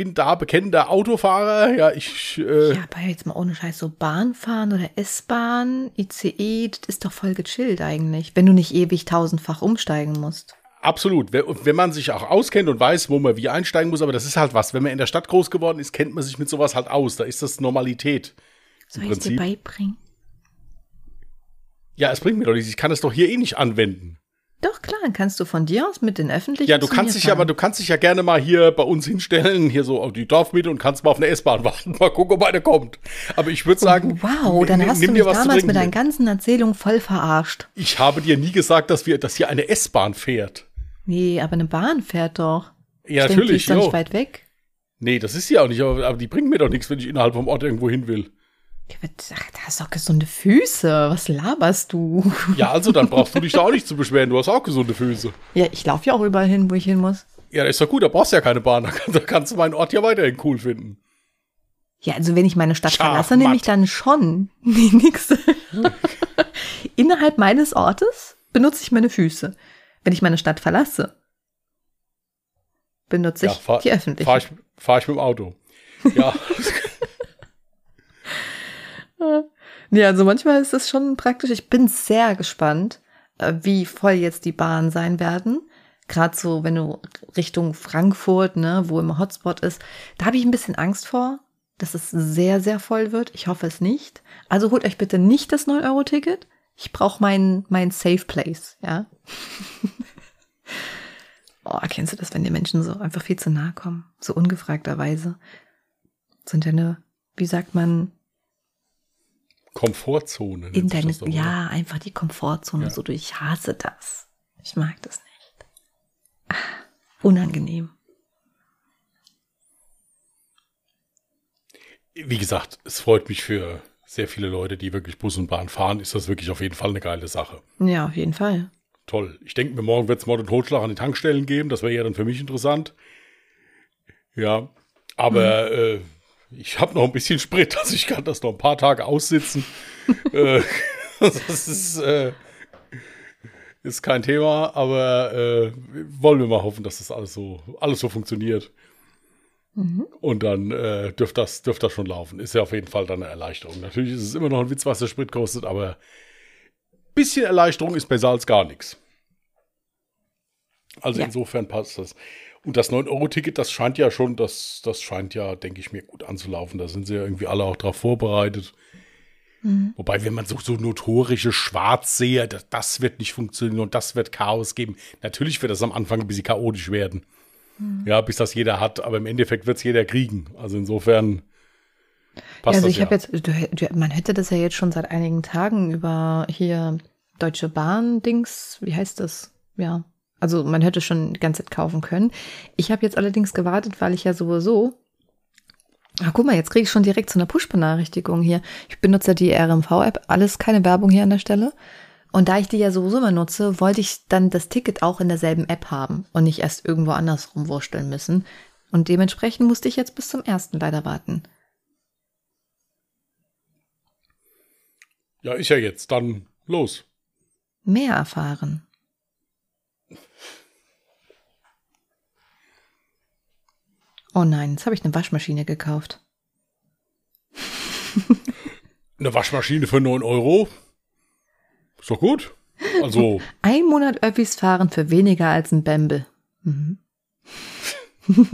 bin da bekennender Autofahrer. Ja, ich. Äh ja, aber jetzt mal ohne Scheiß, so Bahnfahren oder S-Bahn, ICE, das ist doch voll gechillt eigentlich, wenn du nicht ewig tausendfach umsteigen musst. Absolut. Wenn man sich auch auskennt und weiß, wo man wie einsteigen muss, aber das ist halt was. Wenn man in der Stadt groß geworden ist, kennt man sich mit sowas halt aus. Da ist das Normalität. Soll ich dir beibringen? Ja, es bringt mir doch nichts. Ich kann es doch hier eh nicht anwenden. Doch, klar, kannst du von dir aus mit den öffentlichen. Ja, du kannst dich aber, du kannst dich ja gerne mal hier bei uns hinstellen, hier so auf die Dorfmitte und kannst mal auf eine S-Bahn warten, mal gucken, ob eine kommt. Aber ich würde sagen. Wow, dann hast du mich damals mit deinen ganzen Erzählungen voll verarscht. Ich habe dir nie gesagt, dass wir, dass hier eine S-Bahn fährt. Nee, aber eine Bahn fährt doch. Ja, ich natürlich. Denk, die ist doch nicht weit weg. Nee, das ist sie auch nicht, aber, aber die bringen mir doch nichts, wenn ich innerhalb vom Ort irgendwo hin will. Ach, da hast doch gesunde Füße. Was laberst du? Ja, also dann brauchst du dich da auch nicht zu beschweren. Du hast auch gesunde Füße. Ja, ich laufe ja auch überall hin, wo ich hin muss. Ja, ist doch gut. Da brauchst du ja keine Bahn. Da kannst du meinen Ort ja weiterhin cool finden. Ja, also wenn ich meine Stadt Schach, verlasse, nehme ich dann schon. Nee, nix. Innerhalb meines Ortes benutze ich meine Füße. Wenn ich meine Stadt verlasse, benutze ich ja, fahr, die öffentliche. Fahre ich, fahr ich mit dem Auto. Ja. Ja, also manchmal ist es schon praktisch. Ich bin sehr gespannt, äh, wie voll jetzt die Bahnen sein werden. Gerade so, wenn du Richtung Frankfurt, ne, wo immer Hotspot ist, da habe ich ein bisschen Angst vor, dass es sehr, sehr voll wird. Ich hoffe es nicht. Also holt euch bitte nicht das 9-Euro-Ticket. Ich brauche mein, mein Safe Place, ja. oh, kennst du das, wenn die Menschen so einfach viel zu nahe kommen? So ungefragterweise. Sind ja eine, wie sagt man, Komfortzone. In deine, ja, einfach die Komfortzone. Ja. So, ich hasse das. Ich mag das nicht. Ah, unangenehm. Wie gesagt, es freut mich für sehr viele Leute, die wirklich Bus und Bahn fahren, ist das wirklich auf jeden Fall eine geile Sache. Ja, auf jeden Fall. Toll. Ich denke mir, morgen wird es Mord und Totschlag an die Tankstellen geben. Das wäre ja dann für mich interessant. Ja, aber mhm. äh, ich habe noch ein bisschen Sprit, also ich kann das noch ein paar Tage aussitzen. äh, das ist, äh, ist kein Thema, aber äh, wollen wir mal hoffen, dass das alles so, alles so funktioniert. Mhm. Und dann äh, dürfte das, dürft das schon laufen. Ist ja auf jeden Fall dann eine Erleichterung. Natürlich ist es immer noch ein Witz, was der Sprit kostet, aber ein bisschen Erleichterung ist besser als gar nichts. Also ja. insofern passt das. Und das 9-Euro-Ticket, das scheint ja schon, das, das scheint ja, denke ich mir, gut anzulaufen. Da sind sie ja irgendwie alle auch drauf vorbereitet. Mhm. Wobei, wenn man so, so notorische Schwarzseher, das, das wird nicht funktionieren und das wird Chaos geben. Natürlich wird das am Anfang ein bisschen chaotisch werden. Mhm. Ja, bis das jeder hat, aber im Endeffekt wird es jeder kriegen. Also insofern. Passt also ich ja. habe jetzt, du, du, man hätte das ja jetzt schon seit einigen Tagen über hier Deutsche Bahn-Dings, wie heißt das? Ja, also man hätte schon die ganze Zeit kaufen können. Ich habe jetzt allerdings gewartet, weil ich ja sowieso Ah, guck mal, jetzt kriege ich schon direkt so eine Push-Benachrichtigung hier. Ich benutze die RMV-App, alles keine Werbung hier an der Stelle. Und da ich die ja sowieso immer nutze, wollte ich dann das Ticket auch in derselben App haben und nicht erst irgendwo anders rumwursteln müssen. Und dementsprechend musste ich jetzt bis zum ersten leider warten. Ja, ist ja jetzt. Dann los. Mehr erfahren. Oh nein, jetzt habe ich eine Waschmaschine gekauft. Eine Waschmaschine für 9 Euro? Ist doch gut. Also. Ein Monat Öffis fahren für weniger als ein Bämbel. Mhm.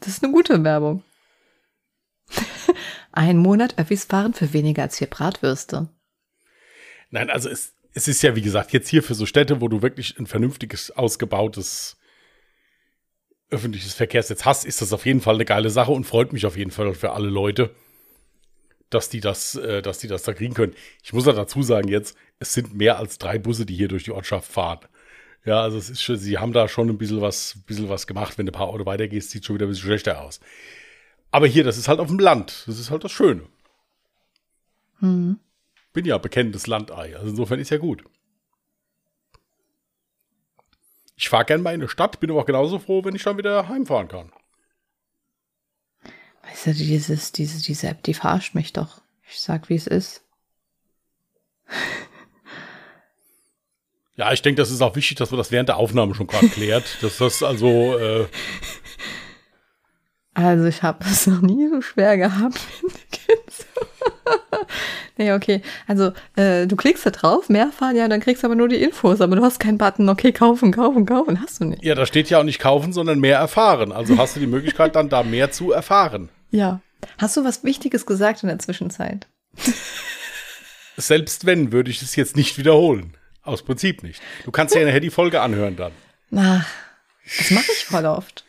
das ist eine gute Werbung. Ein Monat Öffis fahren für weniger als vier Bratwürste. Nein, also es, es ist ja, wie gesagt, jetzt hier für so Städte, wo du wirklich ein vernünftiges, ausgebautes öffentliches Verkehrsnetz hast, ist das auf jeden Fall eine geile Sache und freut mich auf jeden Fall für alle Leute, dass die das, äh, dass die das da kriegen können. Ich muss ja dazu sagen jetzt, es sind mehr als drei Busse, die hier durch die Ortschaft fahren. Ja, also es ist schon, sie haben da schon ein bisschen was, bisschen was gemacht. Wenn du ein paar Orte weitergehst, sieht schon wieder ein bisschen schlechter aus. Aber hier, das ist halt auf dem Land. Das ist halt das Schöne. Hm. Bin ja bekennendes Landei. Also insofern ist ja gut. Ich fahre gern mal in eine Stadt, bin aber auch genauso froh, wenn ich dann wieder heimfahren kann. Weißt du, dieses, diese, diese App, die verarscht mich doch. Ich sag, wie es ist. Ja, ich denke, das ist auch wichtig, dass man das während der Aufnahme schon gerade klärt. dass das also. Äh also, ich habe es noch nie so schwer gehabt, nee, okay. Also, äh, du klickst da drauf, mehr fahren, ja, dann kriegst du aber nur die Infos, aber du hast keinen Button, okay, kaufen, kaufen, kaufen, hast du nicht. Ja, da steht ja auch nicht kaufen, sondern mehr erfahren. Also hast du die Möglichkeit, dann da mehr zu erfahren. Ja. Hast du was Wichtiges gesagt in der Zwischenzeit? Selbst wenn, würde ich es jetzt nicht wiederholen. Aus Prinzip nicht. Du kannst ja nachher die Folge anhören dann. Ach, das mache ich voll oft.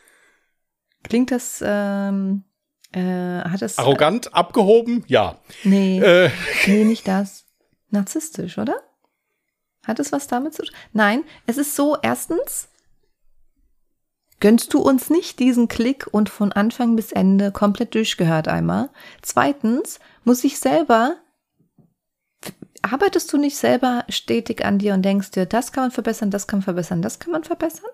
Klingt das, ähm, äh, hat es. Arrogant, äh, abgehoben? Ja. Nee. Äh. Nee, nicht das. Narzisstisch, oder? Hat es was damit zu tun? Nein, es ist so, erstens, gönnst du uns nicht diesen Klick und von Anfang bis Ende komplett durchgehört einmal. Zweitens, muss ich selber, arbeitest du nicht selber stetig an dir und denkst dir, das kann man verbessern, das kann man verbessern, das kann man verbessern?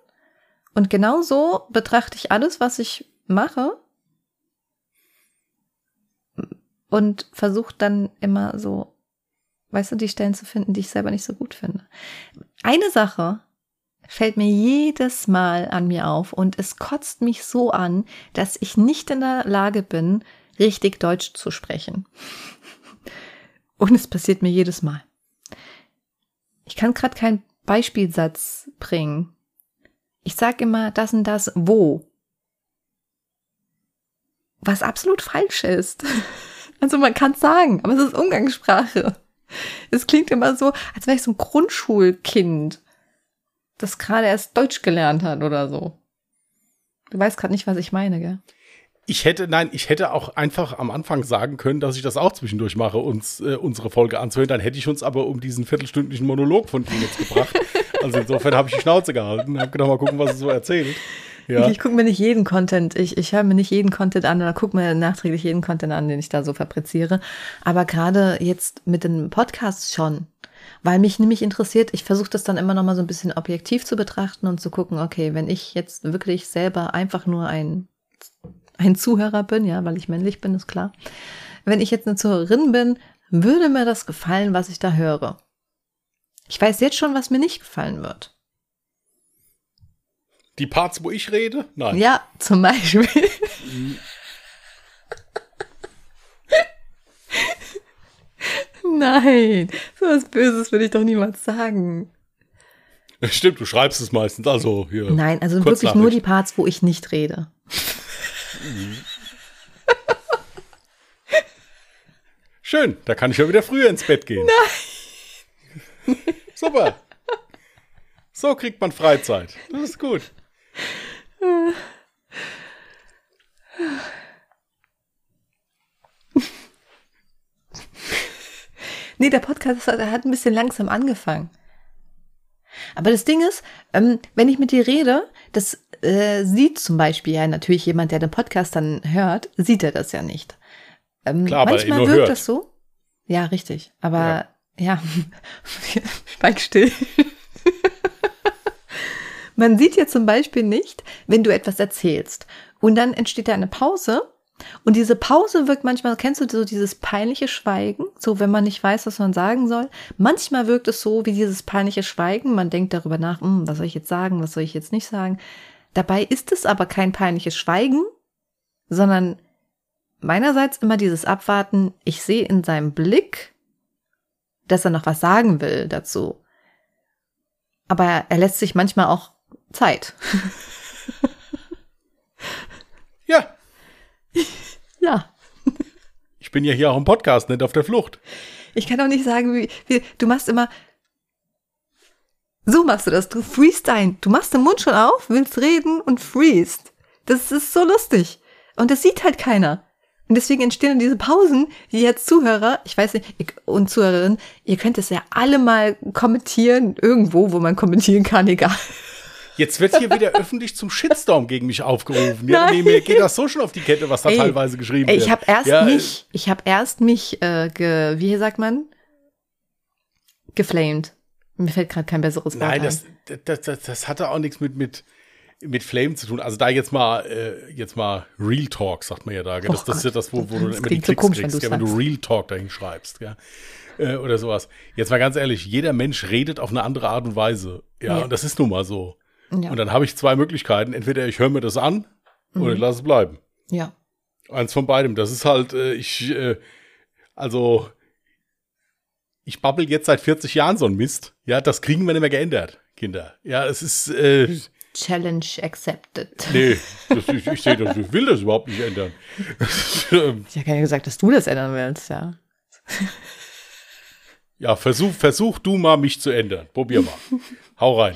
Und genau so betrachte ich alles, was ich mache und versucht dann immer so, weißt du, die Stellen zu finden, die ich selber nicht so gut finde. Eine Sache fällt mir jedes Mal an mir auf und es kotzt mich so an, dass ich nicht in der Lage bin, richtig Deutsch zu sprechen. Und es passiert mir jedes Mal. Ich kann gerade keinen Beispielsatz bringen. Ich sage immer das und das wo. Was absolut falsch ist. Also man kann es sagen, aber es ist Umgangssprache. Es klingt immer so, als wäre ich so ein Grundschulkind, das gerade erst Deutsch gelernt hat oder so. Du weißt gerade nicht, was ich meine, gell? Ich hätte, nein, ich hätte auch einfach am Anfang sagen können, dass ich das auch zwischendurch mache, uns äh, unsere Folge anzuhören. Dann hätte ich uns aber um diesen viertelstündlichen Monolog von dir jetzt gebracht. also insofern habe ich die Schnauze gehalten, habe gedacht, mal gucken, was es so erzählt. Ja. Ich gucke mir nicht jeden Content, ich, ich höre mir nicht jeden Content an oder gucke mir nachträglich jeden Content an, den ich da so fabriziere. Aber gerade jetzt mit den Podcasts schon, weil mich nämlich interessiert, ich versuche das dann immer noch mal so ein bisschen objektiv zu betrachten und zu gucken, okay, wenn ich jetzt wirklich selber einfach nur ein, ein Zuhörer bin, ja, weil ich männlich bin, ist klar. Wenn ich jetzt eine Zuhörerin bin, würde mir das gefallen, was ich da höre. Ich weiß jetzt schon, was mir nicht gefallen wird. Die Parts, wo ich rede? Nein. Ja, zum Beispiel. Nein, so was Böses würde ich doch niemals sagen. Stimmt, du schreibst es meistens, also hier. Nein, also wirklich nur die Parts, wo ich nicht rede. Schön, da kann ich ja wieder früher ins Bett gehen. Nein. Super. So kriegt man Freizeit. Das ist gut. Nee, der Podcast hat, hat ein bisschen langsam angefangen. Aber das Ding ist, ähm, wenn ich mit dir rede, das äh, sieht zum Beispiel ja natürlich jemand, der den Podcast dann hört, sieht er das ja nicht. Ähm, Klar, manchmal wirkt hört. das so. Ja, richtig. Aber ja, schweig still. Man sieht ja zum Beispiel nicht, wenn du etwas erzählst und dann entsteht da eine Pause und diese Pause wirkt manchmal, kennst du so dieses peinliche Schweigen, so wenn man nicht weiß, was man sagen soll. Manchmal wirkt es so wie dieses peinliche Schweigen, man denkt darüber nach, hm, was soll ich jetzt sagen, was soll ich jetzt nicht sagen. Dabei ist es aber kein peinliches Schweigen, sondern meinerseits immer dieses Abwarten, ich sehe in seinem Blick, dass er noch was sagen will dazu. Aber er lässt sich manchmal auch Zeit. Ja, Ja. ich bin ja hier auch im Podcast, nicht auf der Flucht. Ich kann auch nicht sagen, wie, wie du machst immer. So machst du das. Du freestyle. Du machst den Mund schon auf, willst reden und freest. Das ist so lustig. Und das sieht halt keiner. Und deswegen entstehen dann diese Pausen, die jetzt Zuhörer, ich weiß nicht, und Zuhörerinnen, ihr könnt es ja alle mal kommentieren, irgendwo, wo man kommentieren kann, egal. Jetzt wird hier wieder öffentlich zum Shitstorm gegen mich aufgerufen. Ja, Nein. nee, mir geht das so schon auf die Kette, was da Ey, teilweise geschrieben Ey, wird. ich habe erst ja, mich, ich habe erst mich, äh, ge, wie sagt man? Geflamed. Mir fällt gerade kein besseres Wort Nein, ein. das, das, das, das hatte auch nichts mit, mit, mit Flame zu tun. Also da jetzt mal, äh, jetzt mal Real Talk, sagt man ja da. Gell? Das, Och das ist ja das, wo, wo du dann Das immer die so Klicks komisch, wenn kriegst, du's gell? wenn du. Real Talk dahin schreibst. Gell? Äh, oder sowas. Jetzt mal ganz ehrlich, jeder Mensch redet auf eine andere Art und Weise. Ja, Ja. und das ist nun mal so. Ja. Und dann habe ich zwei Möglichkeiten. Entweder ich höre mir das an oder Mhm. ich lasse es bleiben. ja. Eins von beidem. Das ist halt, äh, ich, äh, also, ich babbel jetzt seit 40 Jahren so ein Mist. Ja, das kriegen wir nicht mehr geändert, Kinder. Ja, es ist, äh, Challenge accepted. nee, das, ich, ich sehe das, ich will das überhaupt nicht ändern. Ich habe ja gesagt, dass du das ändern willst, ja. ja, versuch, versuch du mal, mich zu ändern. Probier mal. Hau rein.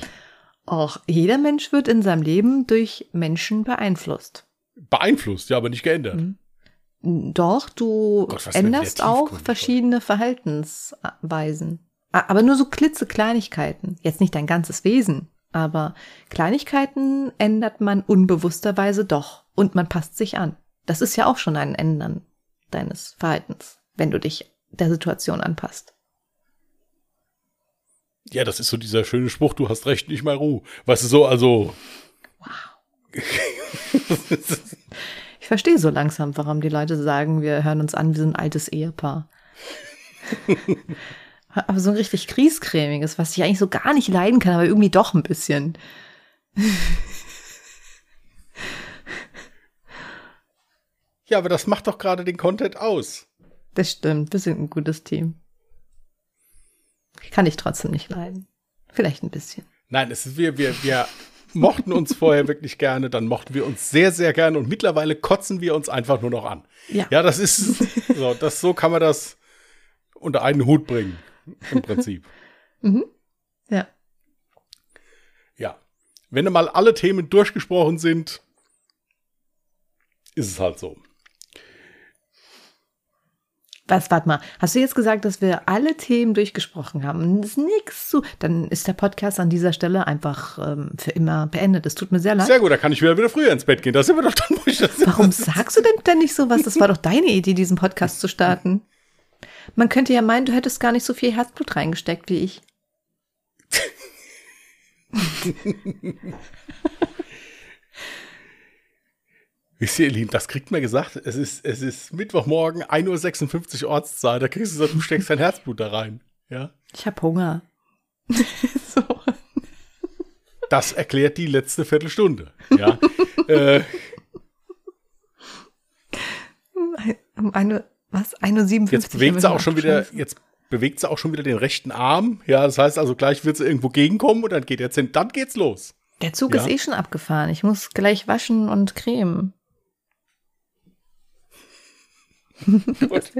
Auch jeder Mensch wird in seinem Leben durch Menschen beeinflusst. Beeinflusst, ja, aber nicht geändert. Mhm. Doch, du Gott, änderst auch verschiedene Verhaltensweisen. Aber nur so klitzekleinigkeiten. Jetzt nicht dein ganzes Wesen. Aber Kleinigkeiten ändert man unbewussterweise doch. Und man passt sich an. Das ist ja auch schon ein Ändern deines Verhaltens, wenn du dich der Situation anpasst. Ja, das ist so dieser schöne Spruch, du hast recht, nicht mal Ruhe. Weißt du, so, also, Ich verstehe so langsam, warum die Leute sagen, wir hören uns an wie so ein altes Ehepaar. aber so ein richtig kriescremiges, was ich eigentlich so gar nicht leiden kann, aber irgendwie doch ein bisschen. ja, aber das macht doch gerade den Content aus. Das stimmt, wir sind ein gutes Team. Kann ich trotzdem nicht leiden. Vielleicht ein bisschen. Nein, es ist, wir, wir, wir mochten uns vorher wirklich gerne, dann mochten wir uns sehr, sehr gerne und mittlerweile kotzen wir uns einfach nur noch an. Ja. Ja, das ist, so, das, so kann man das unter einen Hut bringen, im Prinzip. Ja. Ja. Wenn mal alle Themen durchgesprochen sind, ist es halt so. Was, warte mal, hast du jetzt gesagt, dass wir alle Themen durchgesprochen haben? Das ist nix zu. Dann ist der Podcast an dieser Stelle einfach ähm, für immer beendet. Es tut mir sehr leid. Sehr gut, da kann ich wieder, wieder früher ins Bett gehen. Da sind wir doch dann, wo ich das Warum sagst du denn denn nicht sowas? Das war doch deine Idee, diesen Podcast zu starten. Man könnte ja meinen, du hättest gar nicht so viel Herzblut reingesteckt wie ich. Wisst ihr, ihr Lieben, das kriegt mir gesagt. Es ist, es ist Mittwochmorgen, 1.56 Uhr Ortszeit. Da kriegst du du steckst dein Herzblut da rein. Ja. Ich habe Hunger. so. Das erklärt die letzte Viertelstunde. Ja. äh, Um eine, was? 1,57 jetzt bewegt sie auch schon wieder, jetzt bewegt sie auch schon wieder den rechten Arm. Ja, das heißt also gleich wird sie irgendwo gegenkommen und dann geht der Zent, dann geht's los. Der Zug Ja. ist eh schon abgefahren. Ich muss gleich waschen und cremen. Gut.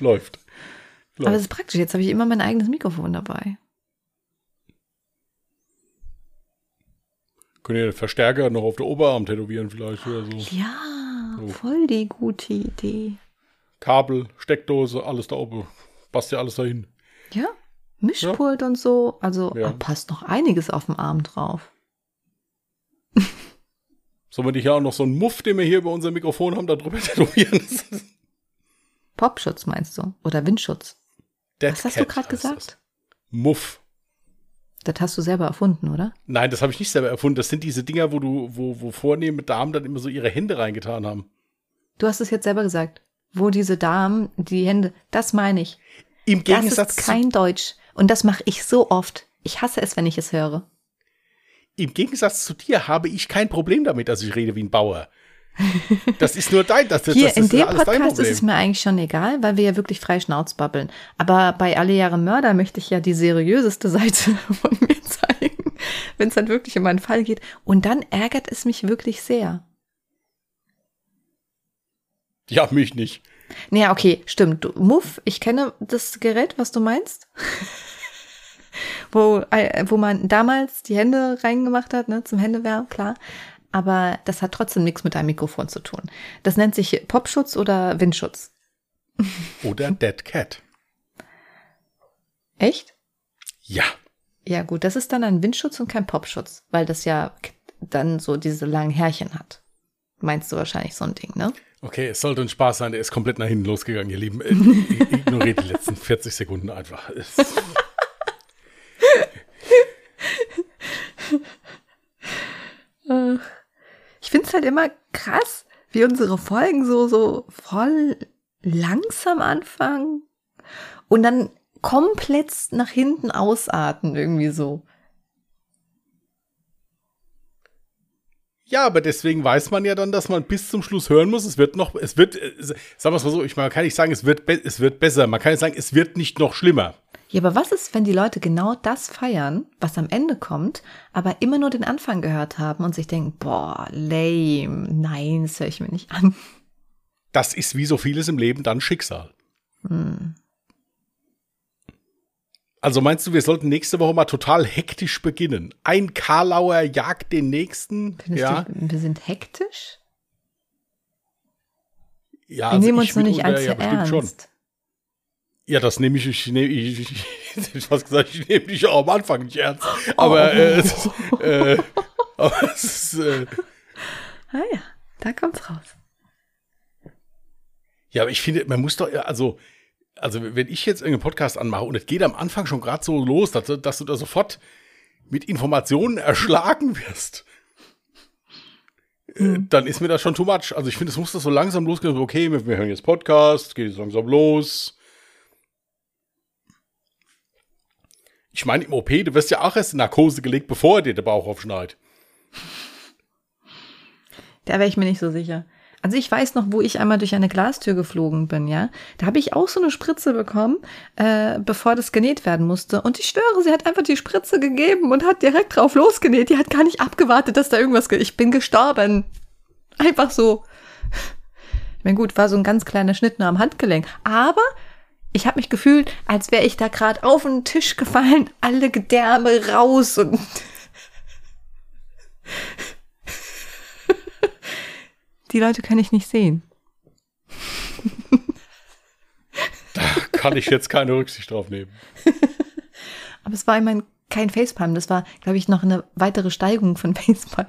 Läuft. Aber Läuft. es ist praktisch. Jetzt habe ich immer mein eigenes Mikrofon dabei. Könnt ihr den Verstärker noch auf der Oberarm tätowieren vielleicht oder so. Ja, Oh. voll die gute Idee. Kabel, Steckdose, alles da oben. Passt ja alles dahin. Ja, Mischpult und so. Also Ja. passt noch einiges auf dem Arm drauf. Sollen wir nicht ja auch noch so einen Muff, den wir hier über unser Mikrofon haben, da drüber tätowieren? Popschutz meinst du? Oder Windschutz? Dead Was hast Cat du gerade gesagt? das. Muff. Das hast du selber erfunden, oder? Nein, das habe ich nicht selber erfunden. Das sind diese Dinger, wo du, wo, wo vornehme Damen dann immer so ihre Hände reingetan haben. Du hast es jetzt selber gesagt. Wo diese Damen die Hände, das meine ich. Im Das Gegensatz, ist kein Deutsch. Und das mache ich so oft. Ich hasse es, wenn ich es höre. Im Gegensatz zu dir habe ich kein Problem damit, dass ich rede wie ein Bauer. Das ist nur dein, das, das, Hier das in ist dem Podcast ist es mir eigentlich schon egal, weil wir ja wirklich frei Schnauz babbeln. Aber bei Alle Jahre Mörder möchte ich ja die seriöseste Seite von mir zeigen, wenn es dann wirklich um einen Fall geht. Und dann ärgert es mich wirklich sehr. Ja, mich nicht. Naja, okay, stimmt. Muff, ich kenne das Gerät, was du meinst. Wo, äh, wo man damals die Hände reingemacht hat, ne, zum Händewerben, klar. Aber das hat trotzdem nichts mit einem Mikrofon zu tun. Das nennt sich Popschutz oder Windschutz. Oder Dead Cat. Echt? Ja. Ja, gut, das ist dann ein Windschutz und kein Popschutz, weil das ja dann so diese langen Härchen hat. Meinst du wahrscheinlich so ein Ding, ne? Okay, es sollte ein Spaß sein. Der ist komplett nach hinten losgegangen, ihr Lieben. Ignoriert die letzten 40 Sekunden einfach. Es- Ich find's halt immer krass, wie unsere Folgen so, so voll langsam anfangen und dann komplett nach hinten ausarten, irgendwie so. Ja, aber deswegen weiß man ja dann, dass man bis zum Schluss hören muss. Es wird noch, es wird, äh, sagen wir es mal so, ich man kann nicht sagen, es wird, es wird besser. Man kann nicht sagen, es wird nicht noch schlimmer. Ja, aber was ist, wenn die Leute genau das feiern, was am Ende kommt, aber immer nur den Anfang gehört haben und sich denken, boah, lame, nein, das höre ich mir nicht an. Das ist wie so vieles im Leben dann Schicksal. Also meinst du, wir sollten nächste Woche mal total hektisch beginnen? Ein Karlauer jagt den nächsten? Findest Ja, du, wir sind hektisch? ja Wir nehmen ich uns nur nicht allzu ja bestimmt schon. Ja, das nehme ich, ich nehme, ich, ich, ich, ich fast gesagt, ich nehme dich auch am Anfang nicht ernst. Aber, äh, es, ist, äh, aber es ist, äh, Ah ja, da kommt's raus. ja, aber ich finde, man muss doch, also, also wenn ich jetzt irgendeinen Podcast anmache und es geht am Anfang schon gerade so los, dass, dass du da sofort mit Informationen erschlagen wirst, äh, dann ist mir das schon too much. Also ich finde, es muss das so langsam losgehen. Okay, wir, wir hören jetzt Podcast, geht jetzt langsam los. Ich meine, im OP, du wirst ja auch erst in Narkose gelegt, bevor dir der Bauch aufschneit. Da wäre ich mir nicht so sicher. Also ich weiß noch, wo ich einmal durch eine Glastür geflogen bin, ja. Da habe ich auch so eine Spritze bekommen, äh, bevor das genäht werden musste. Und ich schwöre, sie hat einfach die Spritze gegeben und hat direkt drauf losgenäht. Die hat gar nicht abgewartet, dass da irgendwas geht. Ich bin gestorben. Einfach so. Ich meine, gut, war so ein ganz kleiner Schnitt nur am Handgelenk. Aber ich habe mich gefühlt, als wäre ich da gerade auf den Tisch gefallen, alle Gedärme raus und die Leute kann ich nicht sehen. Kann ich jetzt keine Rücksicht drauf nehmen. Aber es war immerhin kein Facepalm. Das war, glaube ich, noch eine weitere Steigung von Facepalm.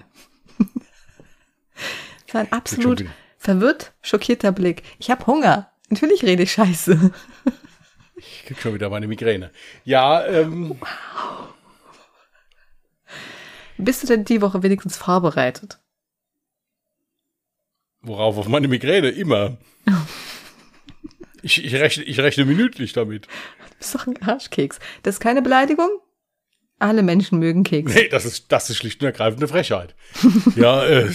Es war ein absolut verwirrt, schockierter Blick. Ich habe Hunger. Natürlich rede ich scheiße. Ich krieg schon wieder meine Migräne. Ja, ähm, Bist du denn die Woche wenigstens vorbereitet? worauf? Auf meine Migräne? Immer. Ich, ich, rechne, ich rechne minütlich damit. Du bist doch ein Arschkeks. Das ist keine Beleidigung? Alle Menschen mögen Keks. Nee, das ist, das ist schlicht und ergreifend eine Frechheit. ja, äh,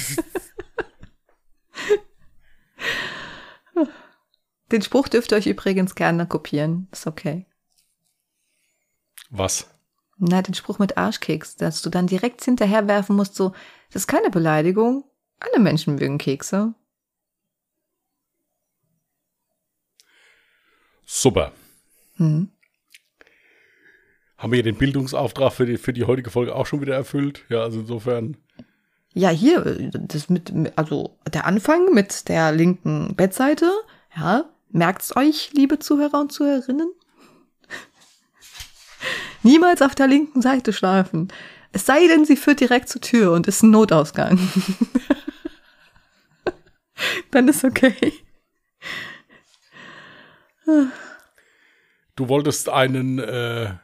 Den Spruch dürft ihr euch übrigens gerne kopieren. Ist okay. was? Na, den Spruch mit Arschkeks, dass du dann direkt hinterher werfen musst, so, das ist keine Beleidigung. Alle Menschen mögen Kekse. Super. Hm. Haben wir den Bildungsauftrag für die, für die heutige Folge auch schon wieder erfüllt? Ja, also insofern. Ja, hier, das mit, also der Anfang mit der linken Bettseite, ja, merkt's euch, liebe Zuhörer und Zuhörerinnen? Niemals auf der linken Seite schlafen. Es sei denn, sie führt direkt zur Tür und ist ein Notausgang. Dann ist okay. Du wolltest einen, äh,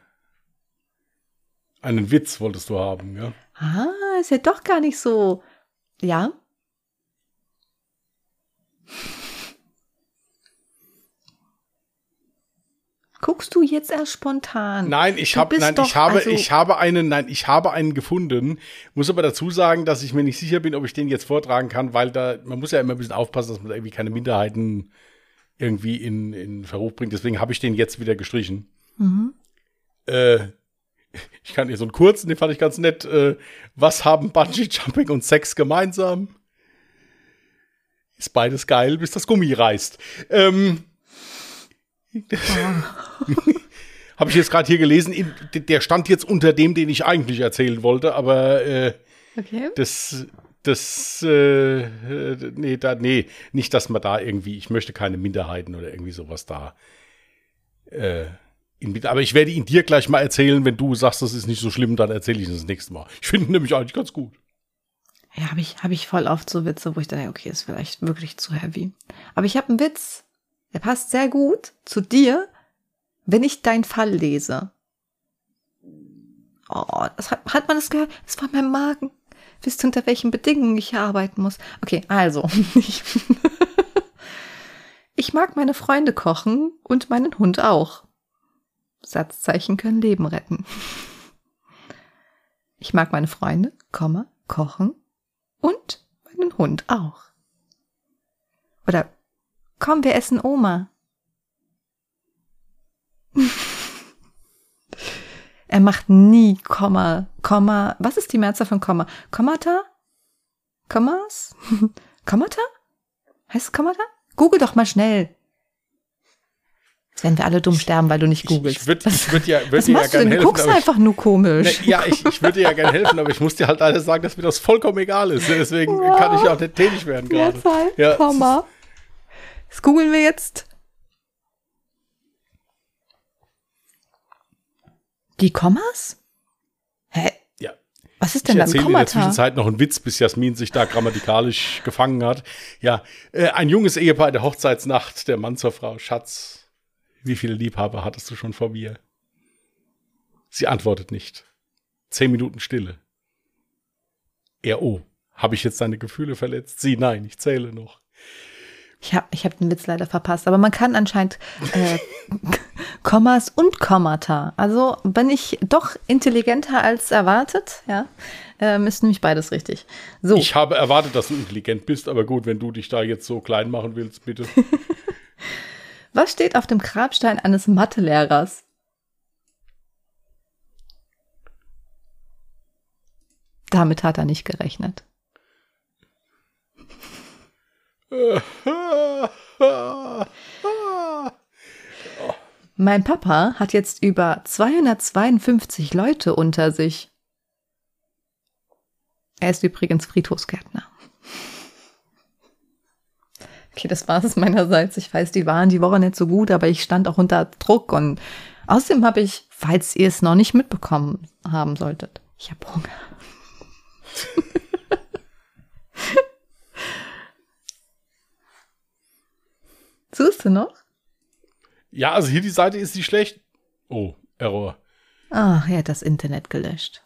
einen Witz wolltest du haben, ja? Ah, ist ja doch gar nicht so. Ja? Guckst du jetzt erst spontan? Nein, ich bist nein, doch ich habe also- ich habe einen nein, ich habe einen gefunden. Muss aber dazu sagen, dass ich mir nicht sicher bin, ob ich den jetzt vortragen kann, weil da man muss ja immer ein bisschen aufpassen, dass man da irgendwie keine Minderheiten irgendwie in, in Verruf bringt. Deswegen habe ich den jetzt wieder gestrichen. Mhm. Äh, ich kann hier so einen kurzen, den fand ich ganz nett. Äh, was haben Bungee Jumping und Sex gemeinsam? Ist beides geil, bis das Gummi reißt. Ähm, Habe ich jetzt gerade hier gelesen. In- Der stand jetzt unter dem, den ich eigentlich erzählen wollte, aber äh, Okay. das, das, äh, äh, nee, da, nee, nicht, dass man da irgendwie, ich möchte keine Minderheiten oder irgendwie sowas da. Äh, in, aber ich werde ihn dir gleich mal erzählen, wenn du sagst, das ist nicht so schlimm, dann erzähle ich ihn das nächste Mal. Ich finde ihn nämlich eigentlich ganz gut. Ja, habe ich, hab ich voll oft so Witze, wo ich dann denke, okay, ist vielleicht wirklich zu heavy. Aber ich habe einen Witz, der passt sehr gut zu dir, wenn ich deinen Fall lese. Oh, das hat, hat man das gehört? Das war mein Magen. Wisst ihr, unter welchen Bedingungen ich hier arbeiten muss? Okay, also. Ich, ich mag meine Freunde kochen und meinen Hund auch. Satzzeichen können Leben retten. Ich mag meine Freunde, Komma, kochen und meinen Hund auch. Oder komm, wir essen Oma. er macht nie Komma, Komma. Was ist die Mehrzahl von Komma? Kommata? Kommas? Kommata? Heißt es Kommata? Google doch mal schnell. Jetzt werden wir alle dumm sterben, weil du nicht Ich, googelst. ich würde ich würd ja, würd Was dir ja machst gerne denn? Du helfen. guckst ich, einfach nur komisch. Ne, ja, ich, ich würde dir ja gerne helfen, aber ich muss dir halt leider sagen, dass mir das vollkommen egal ist. Deswegen Wow. kann ich ja auch nicht tätig werden gerade. Mehrzahl, Ja, Komma. Das googeln wir jetzt. Die Kommas? Hä? Ja. Was ist Ich denn dann erzähle in der? Zwischenzeit noch einen Witz, bis Jasmin sich da grammatikalisch gefangen hat. Ja, äh, ein junges Ehepaar in der Hochzeitsnacht, der Mann zur Frau, Schatz, wie viele Liebhaber hattest du schon vor mir? Sie antwortet nicht. Zehn Minuten Stille. Er, oh, habe ich jetzt deine Gefühle verletzt? Sie, nein, ich zähle noch. Ich habe ich hab den Witz leider verpasst, aber man kann anscheinend äh, Kommas und Kommata. Also bin ich doch intelligenter als erwartet, ja. Ähm, ist nämlich beides richtig. So, Ich habe erwartet, dass du intelligent bist, aber gut, wenn du dich da jetzt so klein machen willst, bitte. was steht auf dem Grabstein eines Mathelehrers? Damit hat er nicht gerechnet. Mein Papa hat jetzt über 252 Leute unter sich. Er ist übrigens Friedhofsgärtner. Okay, das war es meinerseits. Ich weiß, die waren die Woche nicht so gut, aber ich stand auch unter Druck und außerdem habe ich, falls ihr es noch nicht mitbekommen haben solltet, ich habe Hunger. Suchst du noch? Ja, also hier die Seite ist die schlecht. Oh, Error. Ah, er hat das Internet gelöscht.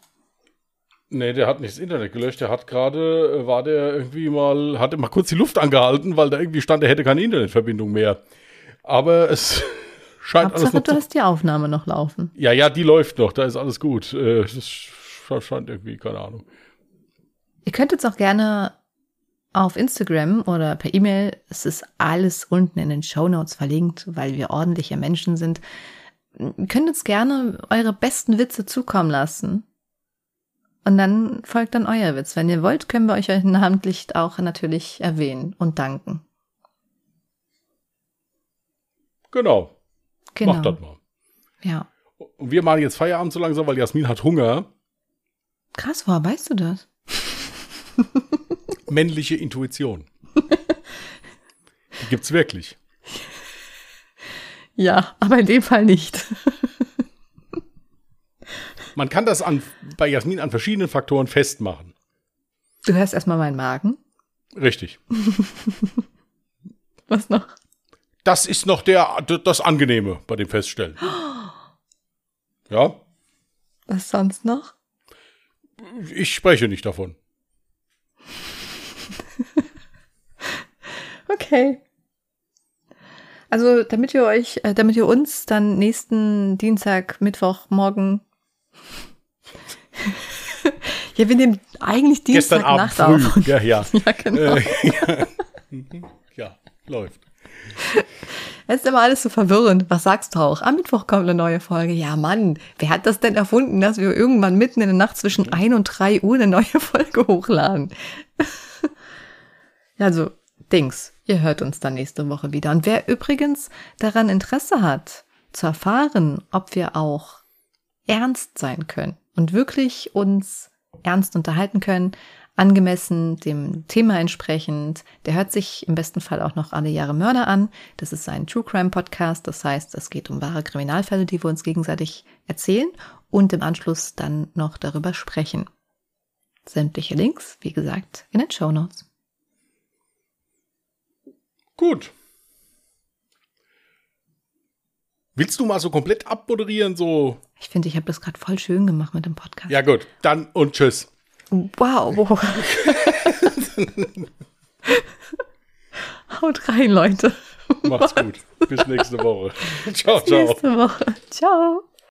Nee, der hat nicht das Internet gelöscht. Der hat gerade, äh, war der irgendwie mal, hatte mal kurz die Luft angehalten, weil da irgendwie stand, er hätte keine Internetverbindung mehr. Aber es scheint alles Hauptsache, noch du hast die Aufnahme noch laufen. Ja, ja, die läuft noch, da ist alles gut. Äh, Das sch- scheint irgendwie, keine Ahnung. Ihr könnt uns auch gerne auf Instagram oder per E-Mail, es ist alles unten in den Show Notes verlinkt, weil wir ordentliche Menschen sind. Ihr könnt uns gerne eure besten Witze zukommen lassen. Und dann folgt dann euer Witz. Wenn ihr wollt, können wir euch namentlich auch natürlich erwähnen und danken. Genau, Genau. macht das mal. Ja. Und wir machen jetzt Feierabend so langsam, weil Jasmin hat Hunger. Krass, woher weißt du das? Männliche Intuition. Die gibt's wirklich. Ja, aber in dem Fall nicht. Man kann das an, bei Jasmin an verschiedenen Faktoren festmachen. Du hörst erstmal meinen Magen. Richtig. Was noch? Das ist noch der, das Angenehme bei dem Feststellen. Ja, Was sonst noch? ich spreche nicht davon. Okay. Also, damit ihr euch, äh, damit ihr uns dann nächsten Dienstag, Mittwoch, morgen. ja, wir nehmen eigentlich Gestern Dienstag Abend Nacht früh. auf. Ja, ja. Ja, genau. Äh, ja. Mhm. ja, läuft. Es ist immer alles so verwirrend. Was sagst du auch? Am Mittwoch kommt eine neue Folge. Ja, Mann, wer hat das denn erfunden, dass wir irgendwann mitten in der Nacht zwischen 1 und 3 Uhr eine neue Folge hochladen? Ja, also, Dings, ihr hört uns dann nächste Woche wieder. Und wer übrigens daran Interesse hat, zu erfahren, ob wir auch ernst sein können und wirklich uns ernst unterhalten können, angemessen dem Thema entsprechend. Der hört sich im besten Fall auch noch alle Jahre Mörder an. Das ist ein True Crime Podcast. Das heißt, es geht um wahre Kriminalfälle, die wir uns gegenseitig erzählen und im Anschluss dann noch darüber sprechen. Sämtliche Links, wie gesagt, in den Show Notes. Gut. Willst du mal so komplett abmoderieren, so? Ich finde, ich habe das gerade voll schön gemacht mit dem Podcast. Ja, gut. Dann und tschüss. Wow. Haut rein, Leute. Macht's gut. Bis nächste Woche. ciao, ciao. Nächste Woche. Ciao.